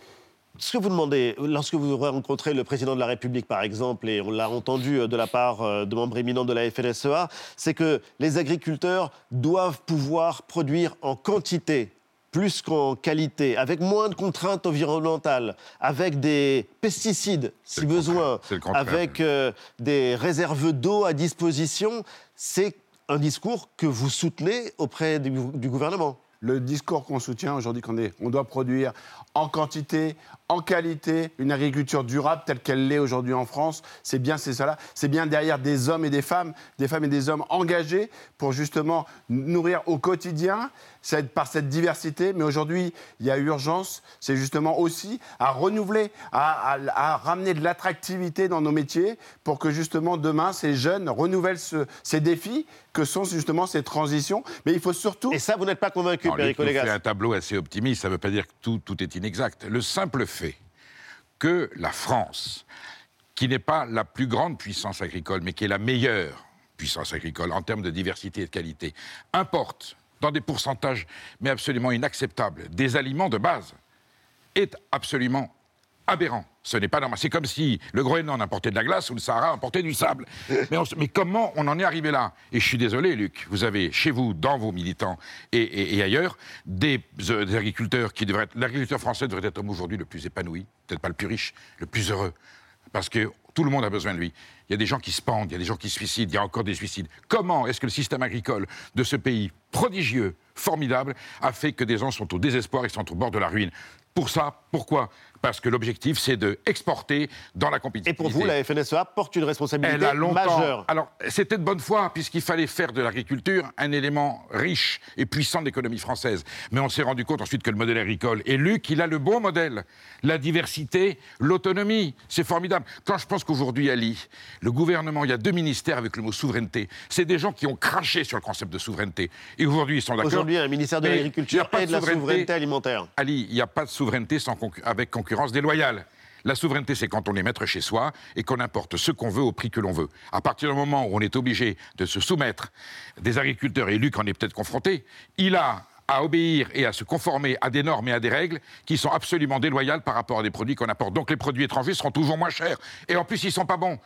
ce que vous demandez, lorsque vous rencontrez le président de la République, par exemple, et on l'a entendu euh, de la part euh, de membres éminents de la FNSEA, c'est que les agriculteurs doivent pouvoir produire en quantité plus qu'en qualité, avec moins de contraintes environnementales, avec des pesticides si besoin, avec euh, des réserves d'eau à disposition, c'est un discours que vous soutenez auprès du gouvernement. Le discours qu'on soutient aujourd'hui, qu'on on doit produire en quantité, en qualité, une agriculture durable telle qu'elle l'est aujourd'hui en France, c'est bien c'est cela. C'est bien derrière des hommes et des femmes, des femmes et des hommes engagés pour justement nourrir au quotidien par cette diversité. Mais aujourd'hui, il y a urgence, c'est justement aussi à renouveler, à, ramener de l'attractivité dans nos métiers pour que justement demain, ces jeunes renouvellent ces défis que sont justement ces transitions. Mais il faut surtout... Et ça, vous n'êtes pas convaincu, Péric fait un tableau assez optimiste, ça ne veut pas dire que tout, tout est Le simple fait que la France, qui n'est pas la plus grande puissance agricole, mais qui est la meilleure puissance agricole en termes de diversité et de qualité, importe dans des pourcentages mais absolument inacceptables des aliments de base, est absolument aberrant. Ce n'est pas normal. C'est comme si le Groenland importait de la glace ou le Sahara importait du sable. Mais, comment on en est arrivé là? Et je suis désolé, Luc, vous avez chez vous, dans vos militants et, ailleurs, euh, des, agriculteurs qui devraient être. L'agriculteur français devrait être aujourd'hui le plus épanoui, peut-être pas le plus riche, le plus heureux. Parce que tout le monde a besoin de lui. Il y a des gens qui se pendent, il y a des gens qui se suicident, il y a encore des suicides. Comment est-ce que le système agricole de ce pays prodigieux, formidable, a fait que des gens sont au désespoir et sont au bord de la ruine? Pour ça, pourquoi parce que l'objectif, c'est d'exporter dans la compétitivité. Et pour vous, la FNSEA porte une responsabilité Elle majeure. Alors, c'était de bonne foi, puisqu'il fallait faire de l'agriculture un élément riche et puissant de l'économie française. Mais on s'est rendu compte ensuite que le modèle agricole, et Luc, il a le bon modèle. La diversité, l'autonomie, c'est formidable. Quand je pense qu'aujourd'hui, Ali, le gouvernement, il y a deux ministères avec le mot souveraineté. C'est des gens qui ont craché sur le concept de souveraineté. Et aujourd'hui, ils sont d'accord. Aujourd'hui, un ministère de l'Agriculture et de, la souveraineté alimentaire. Ali, il n'y a pas de souveraineté sans avec concurrence déloyale. La souveraineté, c'est quand on est maître chez soi et qu'on importe ce qu'on veut au prix que l'on veut. À partir du moment où on est obligé de se soumettre des agriculteurs, et Luc en est peut-être confronté, il a à obéir et à se conformer à des normes et à des règles qui sont absolument déloyales par rapport à des produits qu'on apporte. Donc les produits étrangers seront toujours moins chers. Et en plus, ils ne sont pas bons.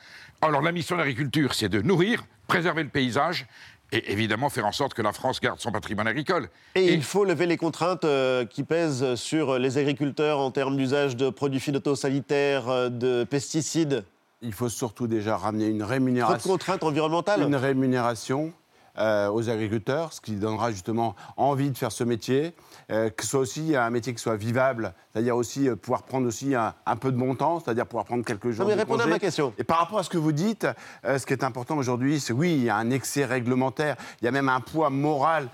Alors la mission de l'agriculture, c'est de nourrir, préserver le paysage et évidemment faire en sorte que la France garde son patrimoine agricole. Et, il faut lever les contraintes euh, qui pèsent sur les agriculteurs en termes d'usage de produits phytosanitaires, euh, de pesticides. Il faut surtout déjà ramener une rémunération. Trop de contraintes environnementales Une rémunération euh, aux agriculteurs, ce qui donnera justement envie de faire ce métier, que ce soit aussi un métier qui soit vivable, c'est-à-dire aussi pouvoir prendre aussi un, peu de montant, c'est-à-dire pouvoir prendre quelques jours. Non, mais de répondez à ma question. Et par rapport à ce que vous dites, ce qui est important aujourd'hui, c'est oui, il y a un excès réglementaire, il y a même un poids moral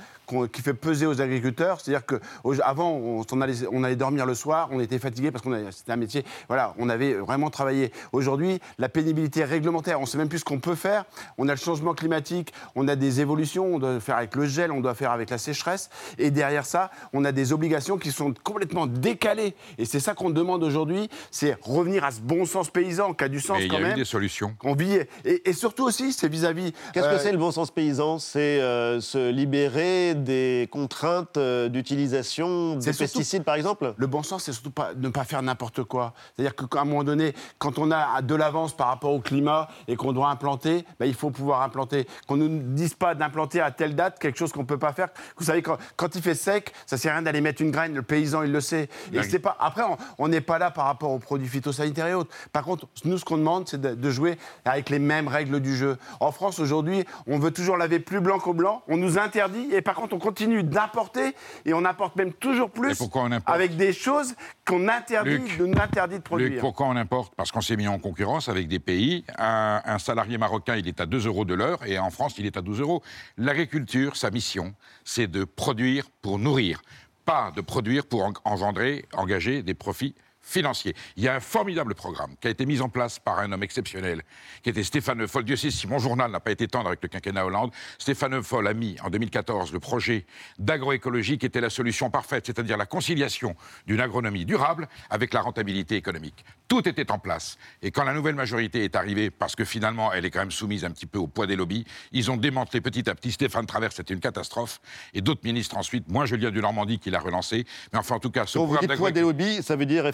qui fait peser aux agriculteurs. C'est-à-dire qu'avant, on, on, allait, on allait dormir le soir, on était fatigué parce que c'était un métier, voilà, on avait vraiment travaillé. Aujourd'hui, la pénibilité réglementaire, on ne sait même plus ce qu'on peut faire. On a le changement climatique, on a des évolutions, on doit faire avec le gel, on doit faire avec la sécheresse. Et derrière ça, on a des obligations qui sont complètement décalées. Et c'est ça qu'on demande aujourd'hui, c'est revenir à ce bon sens paysan qui a du sens quand même. Il y a des solutions. On vit, et, surtout aussi, c'est vis-à-vis. Qu'est-ce que euh, c'est le bon sens paysan? C'est euh, se libérer des contraintes euh, d'utilisation des pesticides, par exemple? Le bon sens, c'est surtout pas, ne pas faire n'importe quoi. C'est-à-dire qu'à un moment donné, quand on a de l'avance par rapport au climat et qu'on doit implanter, ben, il faut pouvoir implanter. Qu'on ne nous dise pas d'implanter à telle date quelque chose qu'on ne peut pas faire. Vous savez, quand, quand, il fait sec, ça ne sert à rien d'aller mettre une graine, le paysan, il le sait. Et c'est pas... Après, on n'est pas là par rapport aux produits phytosanitaires et autres. Par contre, nous, ce qu'on demande, c'est de, de jouer avec les mêmes règles du jeu. En France, aujourd'hui, on veut toujours laver plus blanc qu'au blanc. On nous interdit et par contre, on continue d'importer et on importe même toujours plus avec des choses qu'on interdit, de, interdit de produire. pourquoi on importe? Parce qu'on s'est mis en concurrence avec des pays. Un, un salarié marocain, il est à 2 euros de l'heure et en France, il est à 12 euros. L'agriculture, sa mission, c'est de produire pour nourrir, pas de produire pour engendrer, engager des profits financier. Il y a un formidable programme qui a été mis en place par un homme exceptionnel, qui était Stéphane Foll. Dieu sait si mon journal n'a pas été tendre avec le quinquennat Hollande. Stéphane Foll a mis en 2014 le projet d'agroécologie qui était la solution parfaite, c'est-à-dire la conciliation d'une agronomie durable avec la rentabilité économique. Tout était en place. Et quand la nouvelle majorité est arrivée, parce que finalement elle est quand même soumise un petit peu au poids des lobbies, ils ont démantelé petit à petit. Stéphane Travers, c'était une catastrophe. Et d'autres ministres ensuite, moins Julien du Normandie qui l'a relancé. Mais enfin, en tout cas, ce programme poids des lobbies, ça veut dire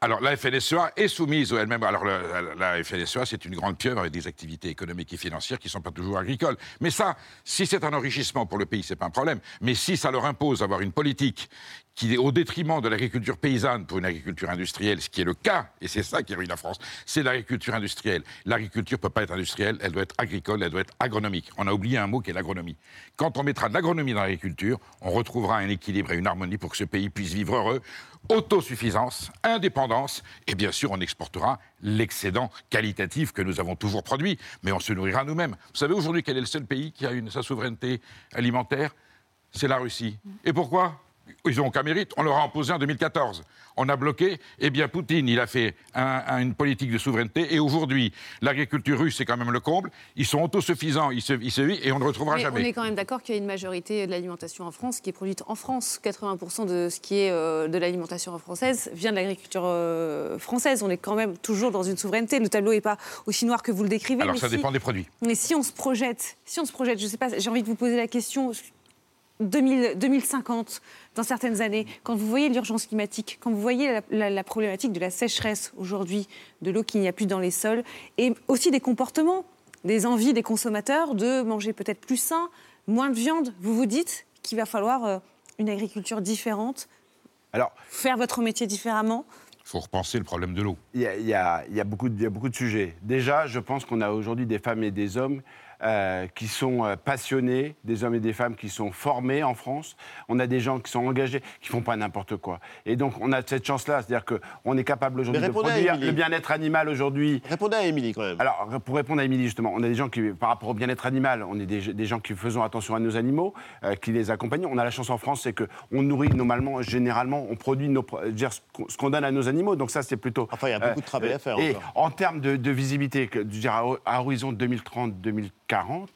Alors la FNSEA est soumise elle-même. Alors la, FNSEA, c'est une grande pieuvre avec des activités économiques et financières qui ne sont pas toujours agricoles. Mais ça, si c'est un enrichissement pour le pays, c'est pas un problème. Mais si ça leur impose d'avoir une politique qui au détriment de l'agriculture paysanne pour une agriculture industrielle, ce qui est le cas, et c'est ça qui ruine la France, c'est l'agriculture industrielle. L'agriculture ne peut pas être industrielle, elle doit être agricole, elle doit être agronomique. On a oublié un mot qui est l'agronomie. Quand on mettra de l'agronomie dans l'agriculture, on retrouvera un équilibre et une harmonie pour que ce pays puisse vivre heureux, autosuffisance, indépendance, et bien sûr, on exportera l'excédent qualitatif que nous avons toujours produit, mais on se nourrira nous-mêmes. Vous savez aujourd'hui quel est le seul pays qui a une, sa souveraineté alimentaire? C'est la Russie. Et pourquoi? Ils ont aucun mérite. On leur a imposé en 2014. On a bloqué. Eh bien, Poutine, il a fait une politique de souveraineté. Et aujourd'hui, l'agriculture russe, c'est quand même le comble. Ils sont autosuffisants, ils se, ils et on ne retrouvera jamais. On est quand même d'accord qu'il y a une majorité de l'alimentation en France qui est produite en France. 80% de ce qui est euh, de l'alimentation française vient de l'agriculture euh, française. On est quand même toujours dans une souveraineté. Le tableau n'est pas aussi noir que vous le décrivez. Alors, ça dépend des produits. Mais si on se projette, si on se projette, je ne sais pas, j'ai envie de vous poser la question 2050, dans certaines années, quand vous voyez l'urgence climatique, quand vous voyez la, problématique de la sécheresse aujourd'hui, de l'eau qu'il n'y a plus dans les sols, et aussi des comportements, des envies des consommateurs de manger peut-être plus sain, moins de viande, vous vous dites qu'il va falloir euh, une agriculture différente, Alors, faire votre métier différemment il faut repenser le problème de l'eau. Il y, a, beaucoup de sujets. Déjà, je pense qu'on a aujourd'hui des femmes et des hommes euh, qui sont euh, passionnés, des hommes et des femmes qui sont formés en France. On a des gens qui sont engagés, qui font pas n'importe quoi. Et donc, on a cette chance-là, c'est-à-dire qu'on est capable aujourd'hui de produire le bien-être animal aujourd'hui. Répondez à Émilie quand même. Alors, pour répondre à Émilie, justement, on a des gens qui, par rapport au bien-être animal, on est des, gens qui faisons attention à nos animaux, euh, qui les accompagnent. On a la chance en France, c'est qu'on nourrit normalement, généralement, on produit nos, ce qu'on donne à nos animaux. Donc ça, c'est plutôt. Enfin, il y a beaucoup de travail à faire. Et en termes de, visibilité, je à horizon 2030-2040,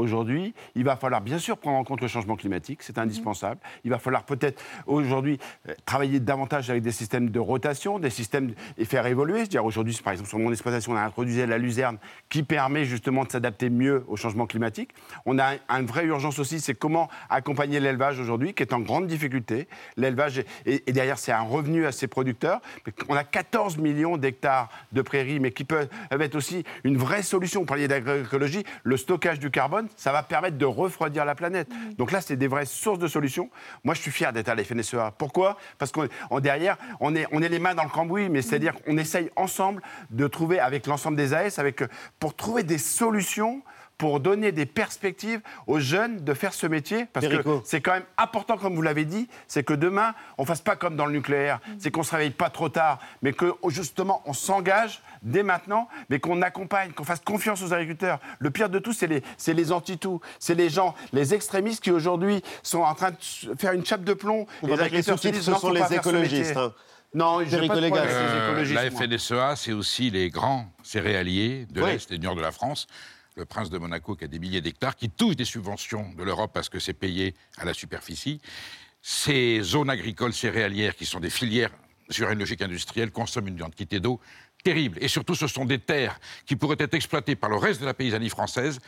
aujourd'hui, il va falloir bien sûr prendre en compte le changement climatique, c'est indispensable. Il va falloir peut-être aujourd'hui euh, travailler davantage avec des systèmes de rotation, des systèmes et faire évoluer. dire aujourd'hui, par exemple, sur mon exploitation, on a introduit la luzerne qui permet justement de s'adapter mieux au changement climatique. On a une vraie urgence aussi, c'est comment accompagner l'élevage aujourd'hui, qui est en grande difficulté. L'élevage, et, derrière, c'est un revenu à ses producteurs. On a 14 millions d'hectares de prairies, mais qui peuvent être aussi une vraie solution. Vous parliez d'agroécologie, le stockage du carbone, ça va permettre de refroidir la planète. Donc là, c'est des vraies sources de solutions. Moi, je suis fier d'être à la FNSEA. Pourquoi? Parce qu'on derrière, on est, on est les mains dans le cambouis, mais c'est-à-dire qu'on essaye ensemble de trouver, avec l'ensemble des AS, avec, pour trouver des solutions pour donner des perspectives aux jeunes de faire ce métier. Parce que c'est quand même important, comme vous l'avez dit, c'est que demain, on ne fasse pas comme dans le nucléaire, c'est qu'on ne se réveille pas trop tard, mais que justement, on s'engage dès maintenant, mais qu'on accompagne, qu'on fasse confiance aux agriculteurs. Le pire de tout, c'est les, les anti-tout. C'est les gens, les extrémistes qui aujourd'hui sont en train de faire une chape de plomb. les agriculteurs ce sont les écologistes. Hein. Non, je pas euh, La FNSEA, c'est aussi les grands céréaliers de l'Est et du Nord de la France le prince de Monaco qui a des milliers d'hectares, qui touche des subventions de l'Europe parce que c'est payé à la superficie. Ces zones agricoles céréalières, qui sont des filières sur une logique industrielle, consomment une quantité d'eau terrible. Et surtout, ce sont des terres qui pourraient être exploitées par le reste de la paysannerie française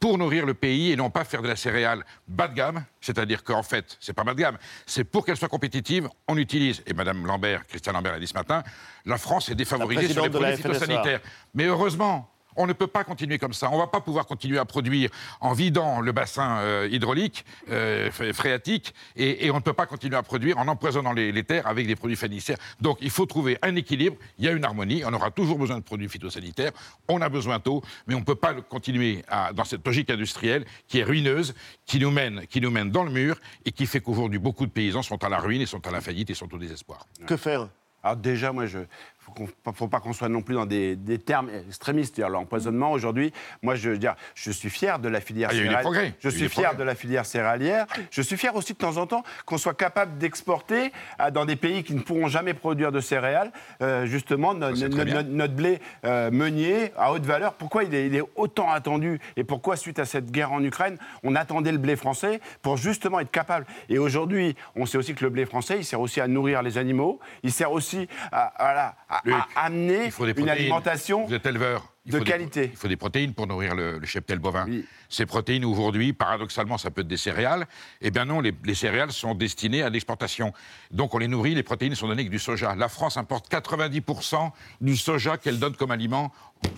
pour nourrir le pays et non pas faire de la céréale bas de gamme, c'est-à-dire qu'en fait, c'est pas bas de gamme, c'est pour qu'elle soit compétitive, on utilise, et Madame Lambert, Christian Lambert l'a dit ce matin, la France est défavorisée sur les produits phytosanitaires. Mais heureusement, on ne peut pas continuer comme ça. On ne va pas pouvoir continuer à produire en vidant le bassin euh, hydraulique, euh, phréatique, et, on ne peut pas continuer à produire en empoisonnant les, terres avec des produits phanicères. Donc il faut trouver un équilibre, il y a une harmonie, on aura toujours besoin de produits phytosanitaires, on a besoin d'eau, mais on ne peut pas continuer dans cette logique industrielle qui est ruineuse, qui nous, mène, qui nous mène dans le mur et qui fait qu'aujourd'hui beaucoup de paysans sont à la ruine et sont à la faillite et sont au désespoir. Que faire? Alors déjà, moi, je, ne faut pas qu'on soit non plus dans des, termes extrémistes. L'empoisonnement, aujourd'hui, moi, je veux dire, je suis fier de la filière céréalière. Je suis fier de la filière céréalière. Je suis fier aussi de temps en temps qu'on soit capable d'exporter dans des pays qui ne pourront jamais produire de céréales, euh, justement, notre, blé euh, meunier à haute valeur. Pourquoi il est, il est, autant attendu et pourquoi, suite à cette guerre en Ukraine, on attendait le blé français pour justement être capable? Et aujourd'hui, on sait aussi que le blé français, il sert aussi à nourrir les animaux, il sert aussi à, à, à, amener une alimentation Vous êtes éleveur. De qualité. il faut des protéines pour nourrir le, cheptel bovin. Ces protéines, aujourd'hui, paradoxalement, ça peut être des céréales. Eh bien non, les, céréales sont destinées à l'exportation. Donc on les nourrit, les protéines sont données avec du soja. La France importe 90% du soja qu'elle donne comme aliment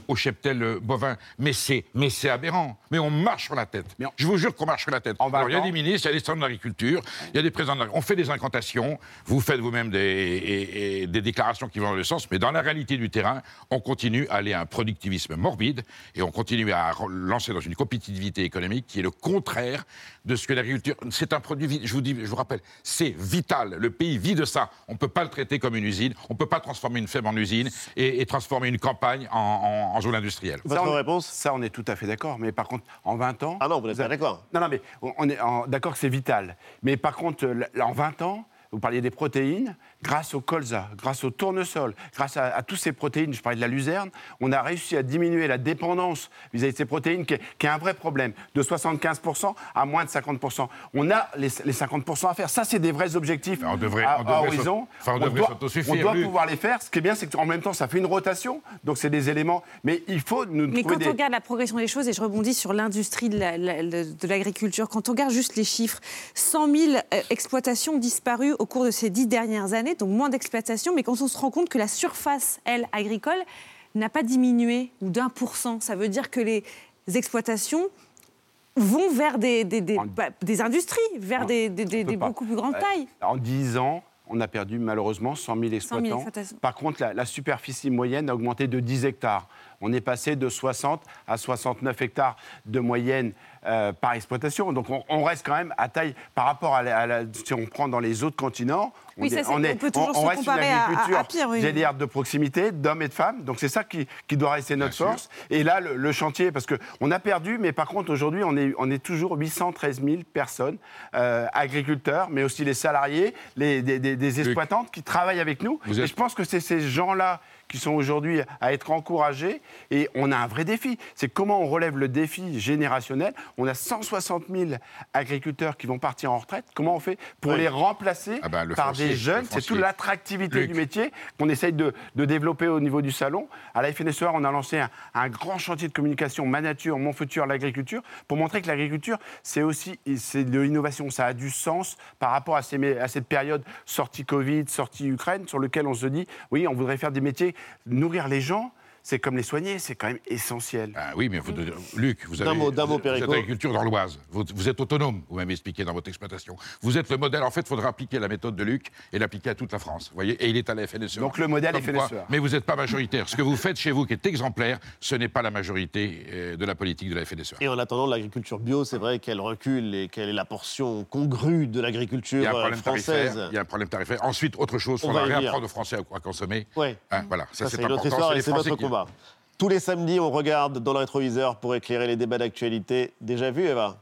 au cheptel bovin. Mais c'est, mais c'est aberrant. Mais on marche sur la tête. Je vous jure qu'on marche sur la tête. Alors, il y a des ministres, il y a des centres d'agriculture, il y a des présidents On fait des incantations, vous faites vous-même des, des déclarations qui vont dans le sens, mais dans la réalité du terrain, on continue à aller à un productivisme morbide et on continue à lancer dans une compétitivité économique qui est le contraire de ce que l'agriculture. C'est un produit, je vous, dis, je vous rappelle, c'est vital. Le pays vit de ça. On ne peut pas le traiter comme une usine, on ne peut pas transformer une ferme en usine et, transformer une campagne en en, zone industrielle. Votre réponse? Ça, on est tout à fait d'accord. Mais par contre, en 20 ans. Ah non, vous n'êtes pas d'accord. Non, non, mais on est d'accord que c'est vital. Mais par contre, en 20 ans, vous parliez des protéines grâce au colza, grâce au tournesol, grâce à, toutes ces protéines, je parlais de la luzerne, on a réussi à diminuer la dépendance vis-à-vis de ces protéines, qui est, un vrai problème, de 75% à moins de 50%. On a les, 50% à faire. Ça, c'est des vrais objectifs on devrait, à, on horizon. on, doit, on doit pouvoir les faire. Ce qui est bien, c'est qu'en même temps, ça fait une rotation, donc c'est des éléments. Mais il faut nous Mais quand on regarde la progression des choses, et je rebondis sur l'industrie de l'agriculture, quand on regarde juste les chiffres, 100 000 euh, exploitations disparues au cours de ces dix dernières années, donc moins d'exploitation, mais quand on se rend compte que la surface, elle, agricole, n'a pas diminué ou d'un pour cent, ça veut dire que les exploitations vont vers des, des, des, bah, industries, vers des, beaucoup plus grandes tailles. En 10 ans, on a perdu malheureusement 100 000 exploitants. Par contre, la, la, superficie moyenne a augmenté de 10 hectares. On est passé de 60 à 69 hectares de moyenne euh, par exploitation. Donc on, reste quand même à taille par rapport à, la, si on prend dans les autres continents. On, est, on, est, on, reste une agriculture de proximité, d'hommes et de femmes. Donc c'est ça qui, doit rester notre force. Et là, le, chantier, parce qu'on a perdu, mais par contre aujourd'hui, on est, on est toujours 813 000 personnes, euh, agriculteurs, mais aussi les salariés, les, des, exploitantes qui travaillent avec nous. et je pense que c'est ces gens-là qui sont aujourd'hui à être encouragés. Et on a un vrai défi. C'est comment on relève le défi générationnel. On a 160 000 agriculteurs qui vont partir en retraite. Comment on fait pour les remplacer ah bah, par des jeunes? C'est toute l'attractivité du métier qu'on essaye de, développer au niveau du salon. À la FNSEA, on a lancé un, un grand chantier de communication Ma Nature, Mon Futur, l'agriculture, pour montrer que l'agriculture, c'est aussi c'est de l'innovation. Ça a du sens par rapport à, ces, à cette période sortie Covid, sortie Ukraine, sur lequel on se dit, oui, on voudrait faire des métiers, nourrir les gens, c'est comme les soigner, c'est quand même essentiel. Ah oui, mais vous, Luc, vous, avez, mot, vous, êtes agriculture dans l'Oise. Vous, êtes autonome, vous m'avez expliqué dans votre exploitation. Vous êtes le modèle. En fait, il faudra appliquer la méthode de Luc et l'appliquer à toute la France. voyez Et il est à la FNSE. Donc le modèle FNSE. Mais vous n'êtes pas majoritaire. Ce que vous faites chez vous, qui est exemplaire, ce n'est pas la majorité euh, de la politique de la FNSE. Et en attendant, l'agriculture bio, c'est vrai qu'elle recule et quelle est la portion congrue de l'agriculture française. Il y a un problème tarifaire. Ensuite, autre chose, il faudra réapprendre aux Français à, consommer. Oui. Hein, voilà, ça, c'est notre histoire et c'est notre Tous les samedis, on regarde dans le pour éclairer les débats d'actualité. Déjà vu, Eva?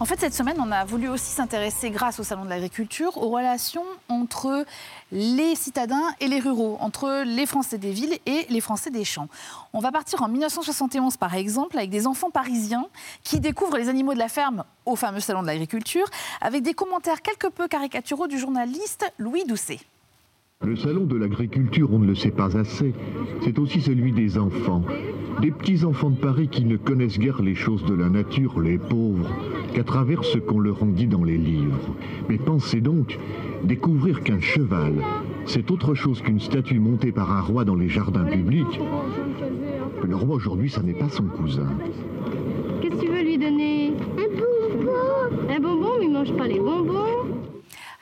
En fait, cette semaine, on a voulu aussi s'intéresser, grâce au Salon de l'Agriculture, aux relations entre les citadins et les ruraux, entre les Français des villes et les Français des champs. On va partir en 1971, par exemple, avec des enfants parisiens qui découvrent les animaux de la ferme au fameux Salon de l'Agriculture, avec des commentaires quelque peu caricaturaux du journaliste Louis Doucet. Le salon de l'agriculture, on ne le sait pas assez, c'est aussi celui des enfants. Des petits enfants de Paris qui ne connaissent guère les choses de la nature, les pauvres, qu'à travers ce qu'on leur en dit dans les livres. Mais pensez donc, découvrir qu'un cheval, c'est autre chose qu'une statue montée par un roi dans les jardins publics. Le roi aujourd'hui, ça n'est pas son cousin. Qu'est-ce que tu veux lui donner? Un bonbon Un bonbon, mais il mange pas les bonbons.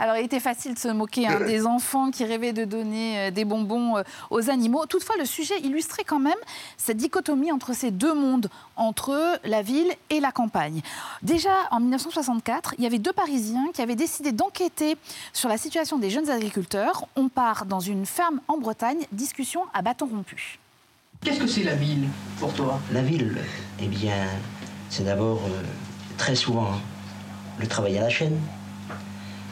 Alors, il était facile de se moquer hein, des enfants qui rêvaient de donner euh, des bonbons euh, aux animaux. Toutefois, le sujet illustrait quand même cette dichotomie entre ces deux mondes, entre la ville et la campagne. Déjà, en 1964, il y avait deux Parisiens qui avaient décidé d'enquêter sur la situation des jeunes agriculteurs. On part dans une ferme en Bretagne, discussion à bâton rompu. Qu'est-ce que c'est la ville pour toi? La ville, eh bien, c'est d'abord euh, très souvent le travail à la chaîne,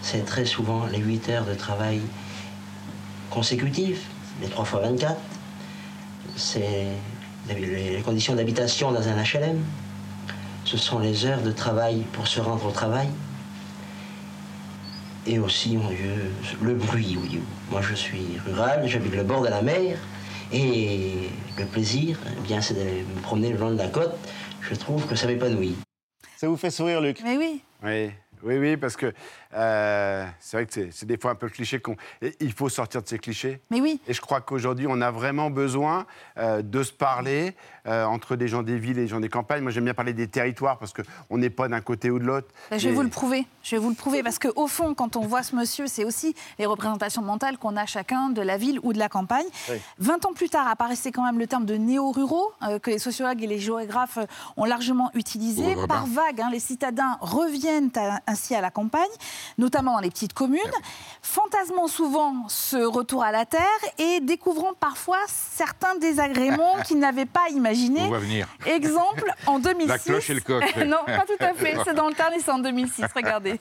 c'est très souvent les 8 heures de travail consécutifs, les 3 fois 24. C'est les conditions d'habitation dans un HLM. Ce sont les heures de travail pour se rendre au travail. Et aussi, mon Dieu, le bruit, oui. Moi, je suis rural, j'habite le bord de la mer. Et le plaisir, eh bien, c'est de me promener le long de la côte. Je trouve que ça m'épanouit. Ça vous fait sourire, Luc? Mais oui. Oui. Oui, oui, parce que euh, c'est vrai que c'est des fois un peu cliché. il faut sortir de ces clichés. Mais oui. Et je crois qu'aujourd'hui, on a vraiment besoin euh, de se parler euh, entre des gens des villes et des gens des campagnes. Moi, j'aime bien parler des territoires parce qu'on n'est pas d'un côté ou de l'autre. Ben, je vais vous le prouver. Je vais vous le prouver parce qu'au fond, quand on voit ce monsieur, c'est aussi les représentations mentales qu'on a chacun de la ville ou de la campagne. 20 ans plus tard, apparaissait quand même le terme de néo-ruraux que les sociologues et les géographes ont largement utilisé. Par vague, hein, les citadins reviennent ainsi à la campagne, notamment dans les petites communes, fantasmant souvent ce retour à la terre et découvrant parfois certains désagréments qu'ils n'avaient pas imaginés. Exemple, en 2006. La cloche et le coq. non, pas tout à fait. C'est dans le Tarn et c'est en 2006. Regardez.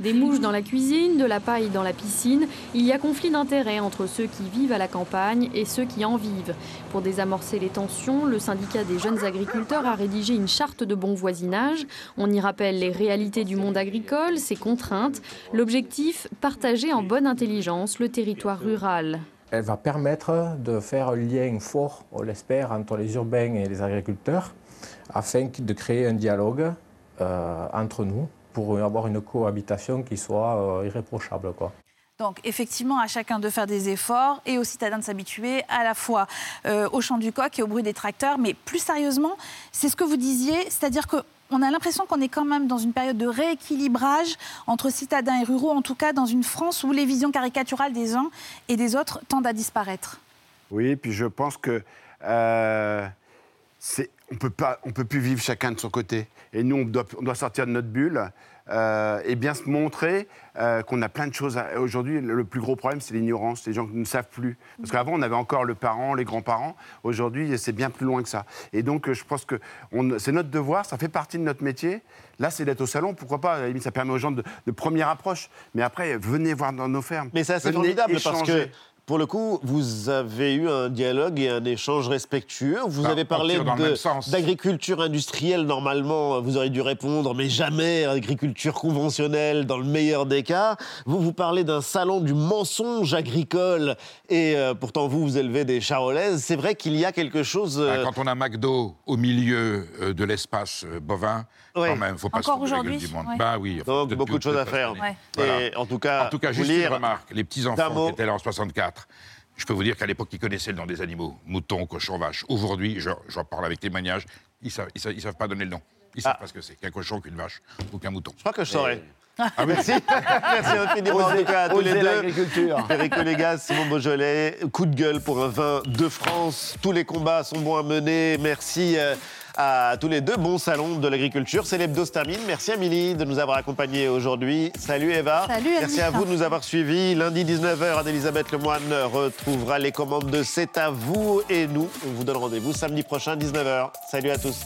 Des mouches dans la cuisine, de la paille dans la piscine, il y a conflit d'intérêts entre ceux qui vivent à la campagne et ceux qui en vivent. Pour désamorcer les tensions, le syndicat des jeunes agriculteurs a rédigé une charte de bon voisinage. On y rappelle les réalités du monde agricole, ses contraintes. L'objectif, partager en bonne intelligence le territoire rural. Elle va permettre de faire un lien fort, on l'espère, entre les urbains et les agriculteurs, afin de créer un dialogue euh, entre nous pour avoir une cohabitation qui soit euh, irréprochable. Quoi. Donc effectivement, à chacun de faire des efforts et aux citadins de s'habituer à la fois euh, au chant du coq et au bruit des tracteurs. Mais plus sérieusement, c'est ce que vous disiez, c'est-à-dire qu'on a l'impression qu'on est quand même dans une période de rééquilibrage entre citadins et ruraux, en tout cas dans une France où les visions caricaturales des uns et des autres tendent à disparaître. Oui, puis je pense que... Euh, on peut pas, on peut plus vivre chacun de son côté. Et nous, on doit, on doit sortir de notre bulle euh, et bien se montrer euh, qu'on a plein de choses. à- Aujourd'hui, le plus gros problème, c'est l'ignorance. Les gens qui ne savent plus. Parce qu'avant, on avait encore le parent, les grands-parents. Aujourd'hui, c'est bien plus loin que ça. Et donc, je pense que on- c'est notre devoir, ça fait partie de notre métier. Là, c'est d'être au salon, pourquoi pas Ça permet aux gens de, de première approche. Mais après, venez voir dans nos fermes. Mais c'est assez Venez formidable parce que, échanger. Pour le coup, vous avez eu un dialogue et un échange respectueux. Vous Bah, avez parlé d'agriculture industrielle. Normalement, vous auriez dû répondre, mais jamais agriculture conventionnelle dans le meilleur des cas. Vous, vous parlez d'un salon du mensonge agricole et euh, pourtant, vous, vous élevez des charolaises. C'est vrai qu'il y a quelque chose... euh, Bah, Quand on a McDo au milieu euh, de l'espace euh, bovin, Ouais. quand même, faut pas Encore se aujourd'hui, du monde. ouais. Bah oui. Donc, de- beaucoup de choses à faire. Ouais. Voilà. Et en tout cas, En tout cas, vous juste lire une remarque. Les d'un petits-enfants mot. qui étaient là en 64, je peux vous dire qu'à l'époque, ils connaissaient le nom des animaux. Mouton, cochon, vache. Aujourd'hui, je- j'en parle avec témoignage, ils savent, ils savent, ils savent pas donner le nom. Ils savent Ah. pas ce que c'est, qu'un cochon, qu'une vache ou qu'un mouton. Je crois que je saurais. Ah oui. Merci. Merci infiniment en Osez- tout cas à tous les deux. Perico Légas, Simon Beaujolais, coup de gueule pour un vin de France. Tous les combats sont bons à mener. Merci euh, à tous les deux. Bon salon de l'agriculture. C'est l'hebdo se termine. Merci Amélie de nous avoir accompagnés aujourd'hui. Salut Eva. Salut, Merci à vous de nous avoir suivis. Lundi 19h, Anne-Elisabeth Lemoine retrouvera les commandes de C'est à vous et nous. On vous donne rendez-vous samedi prochain 19h. Salut à tous.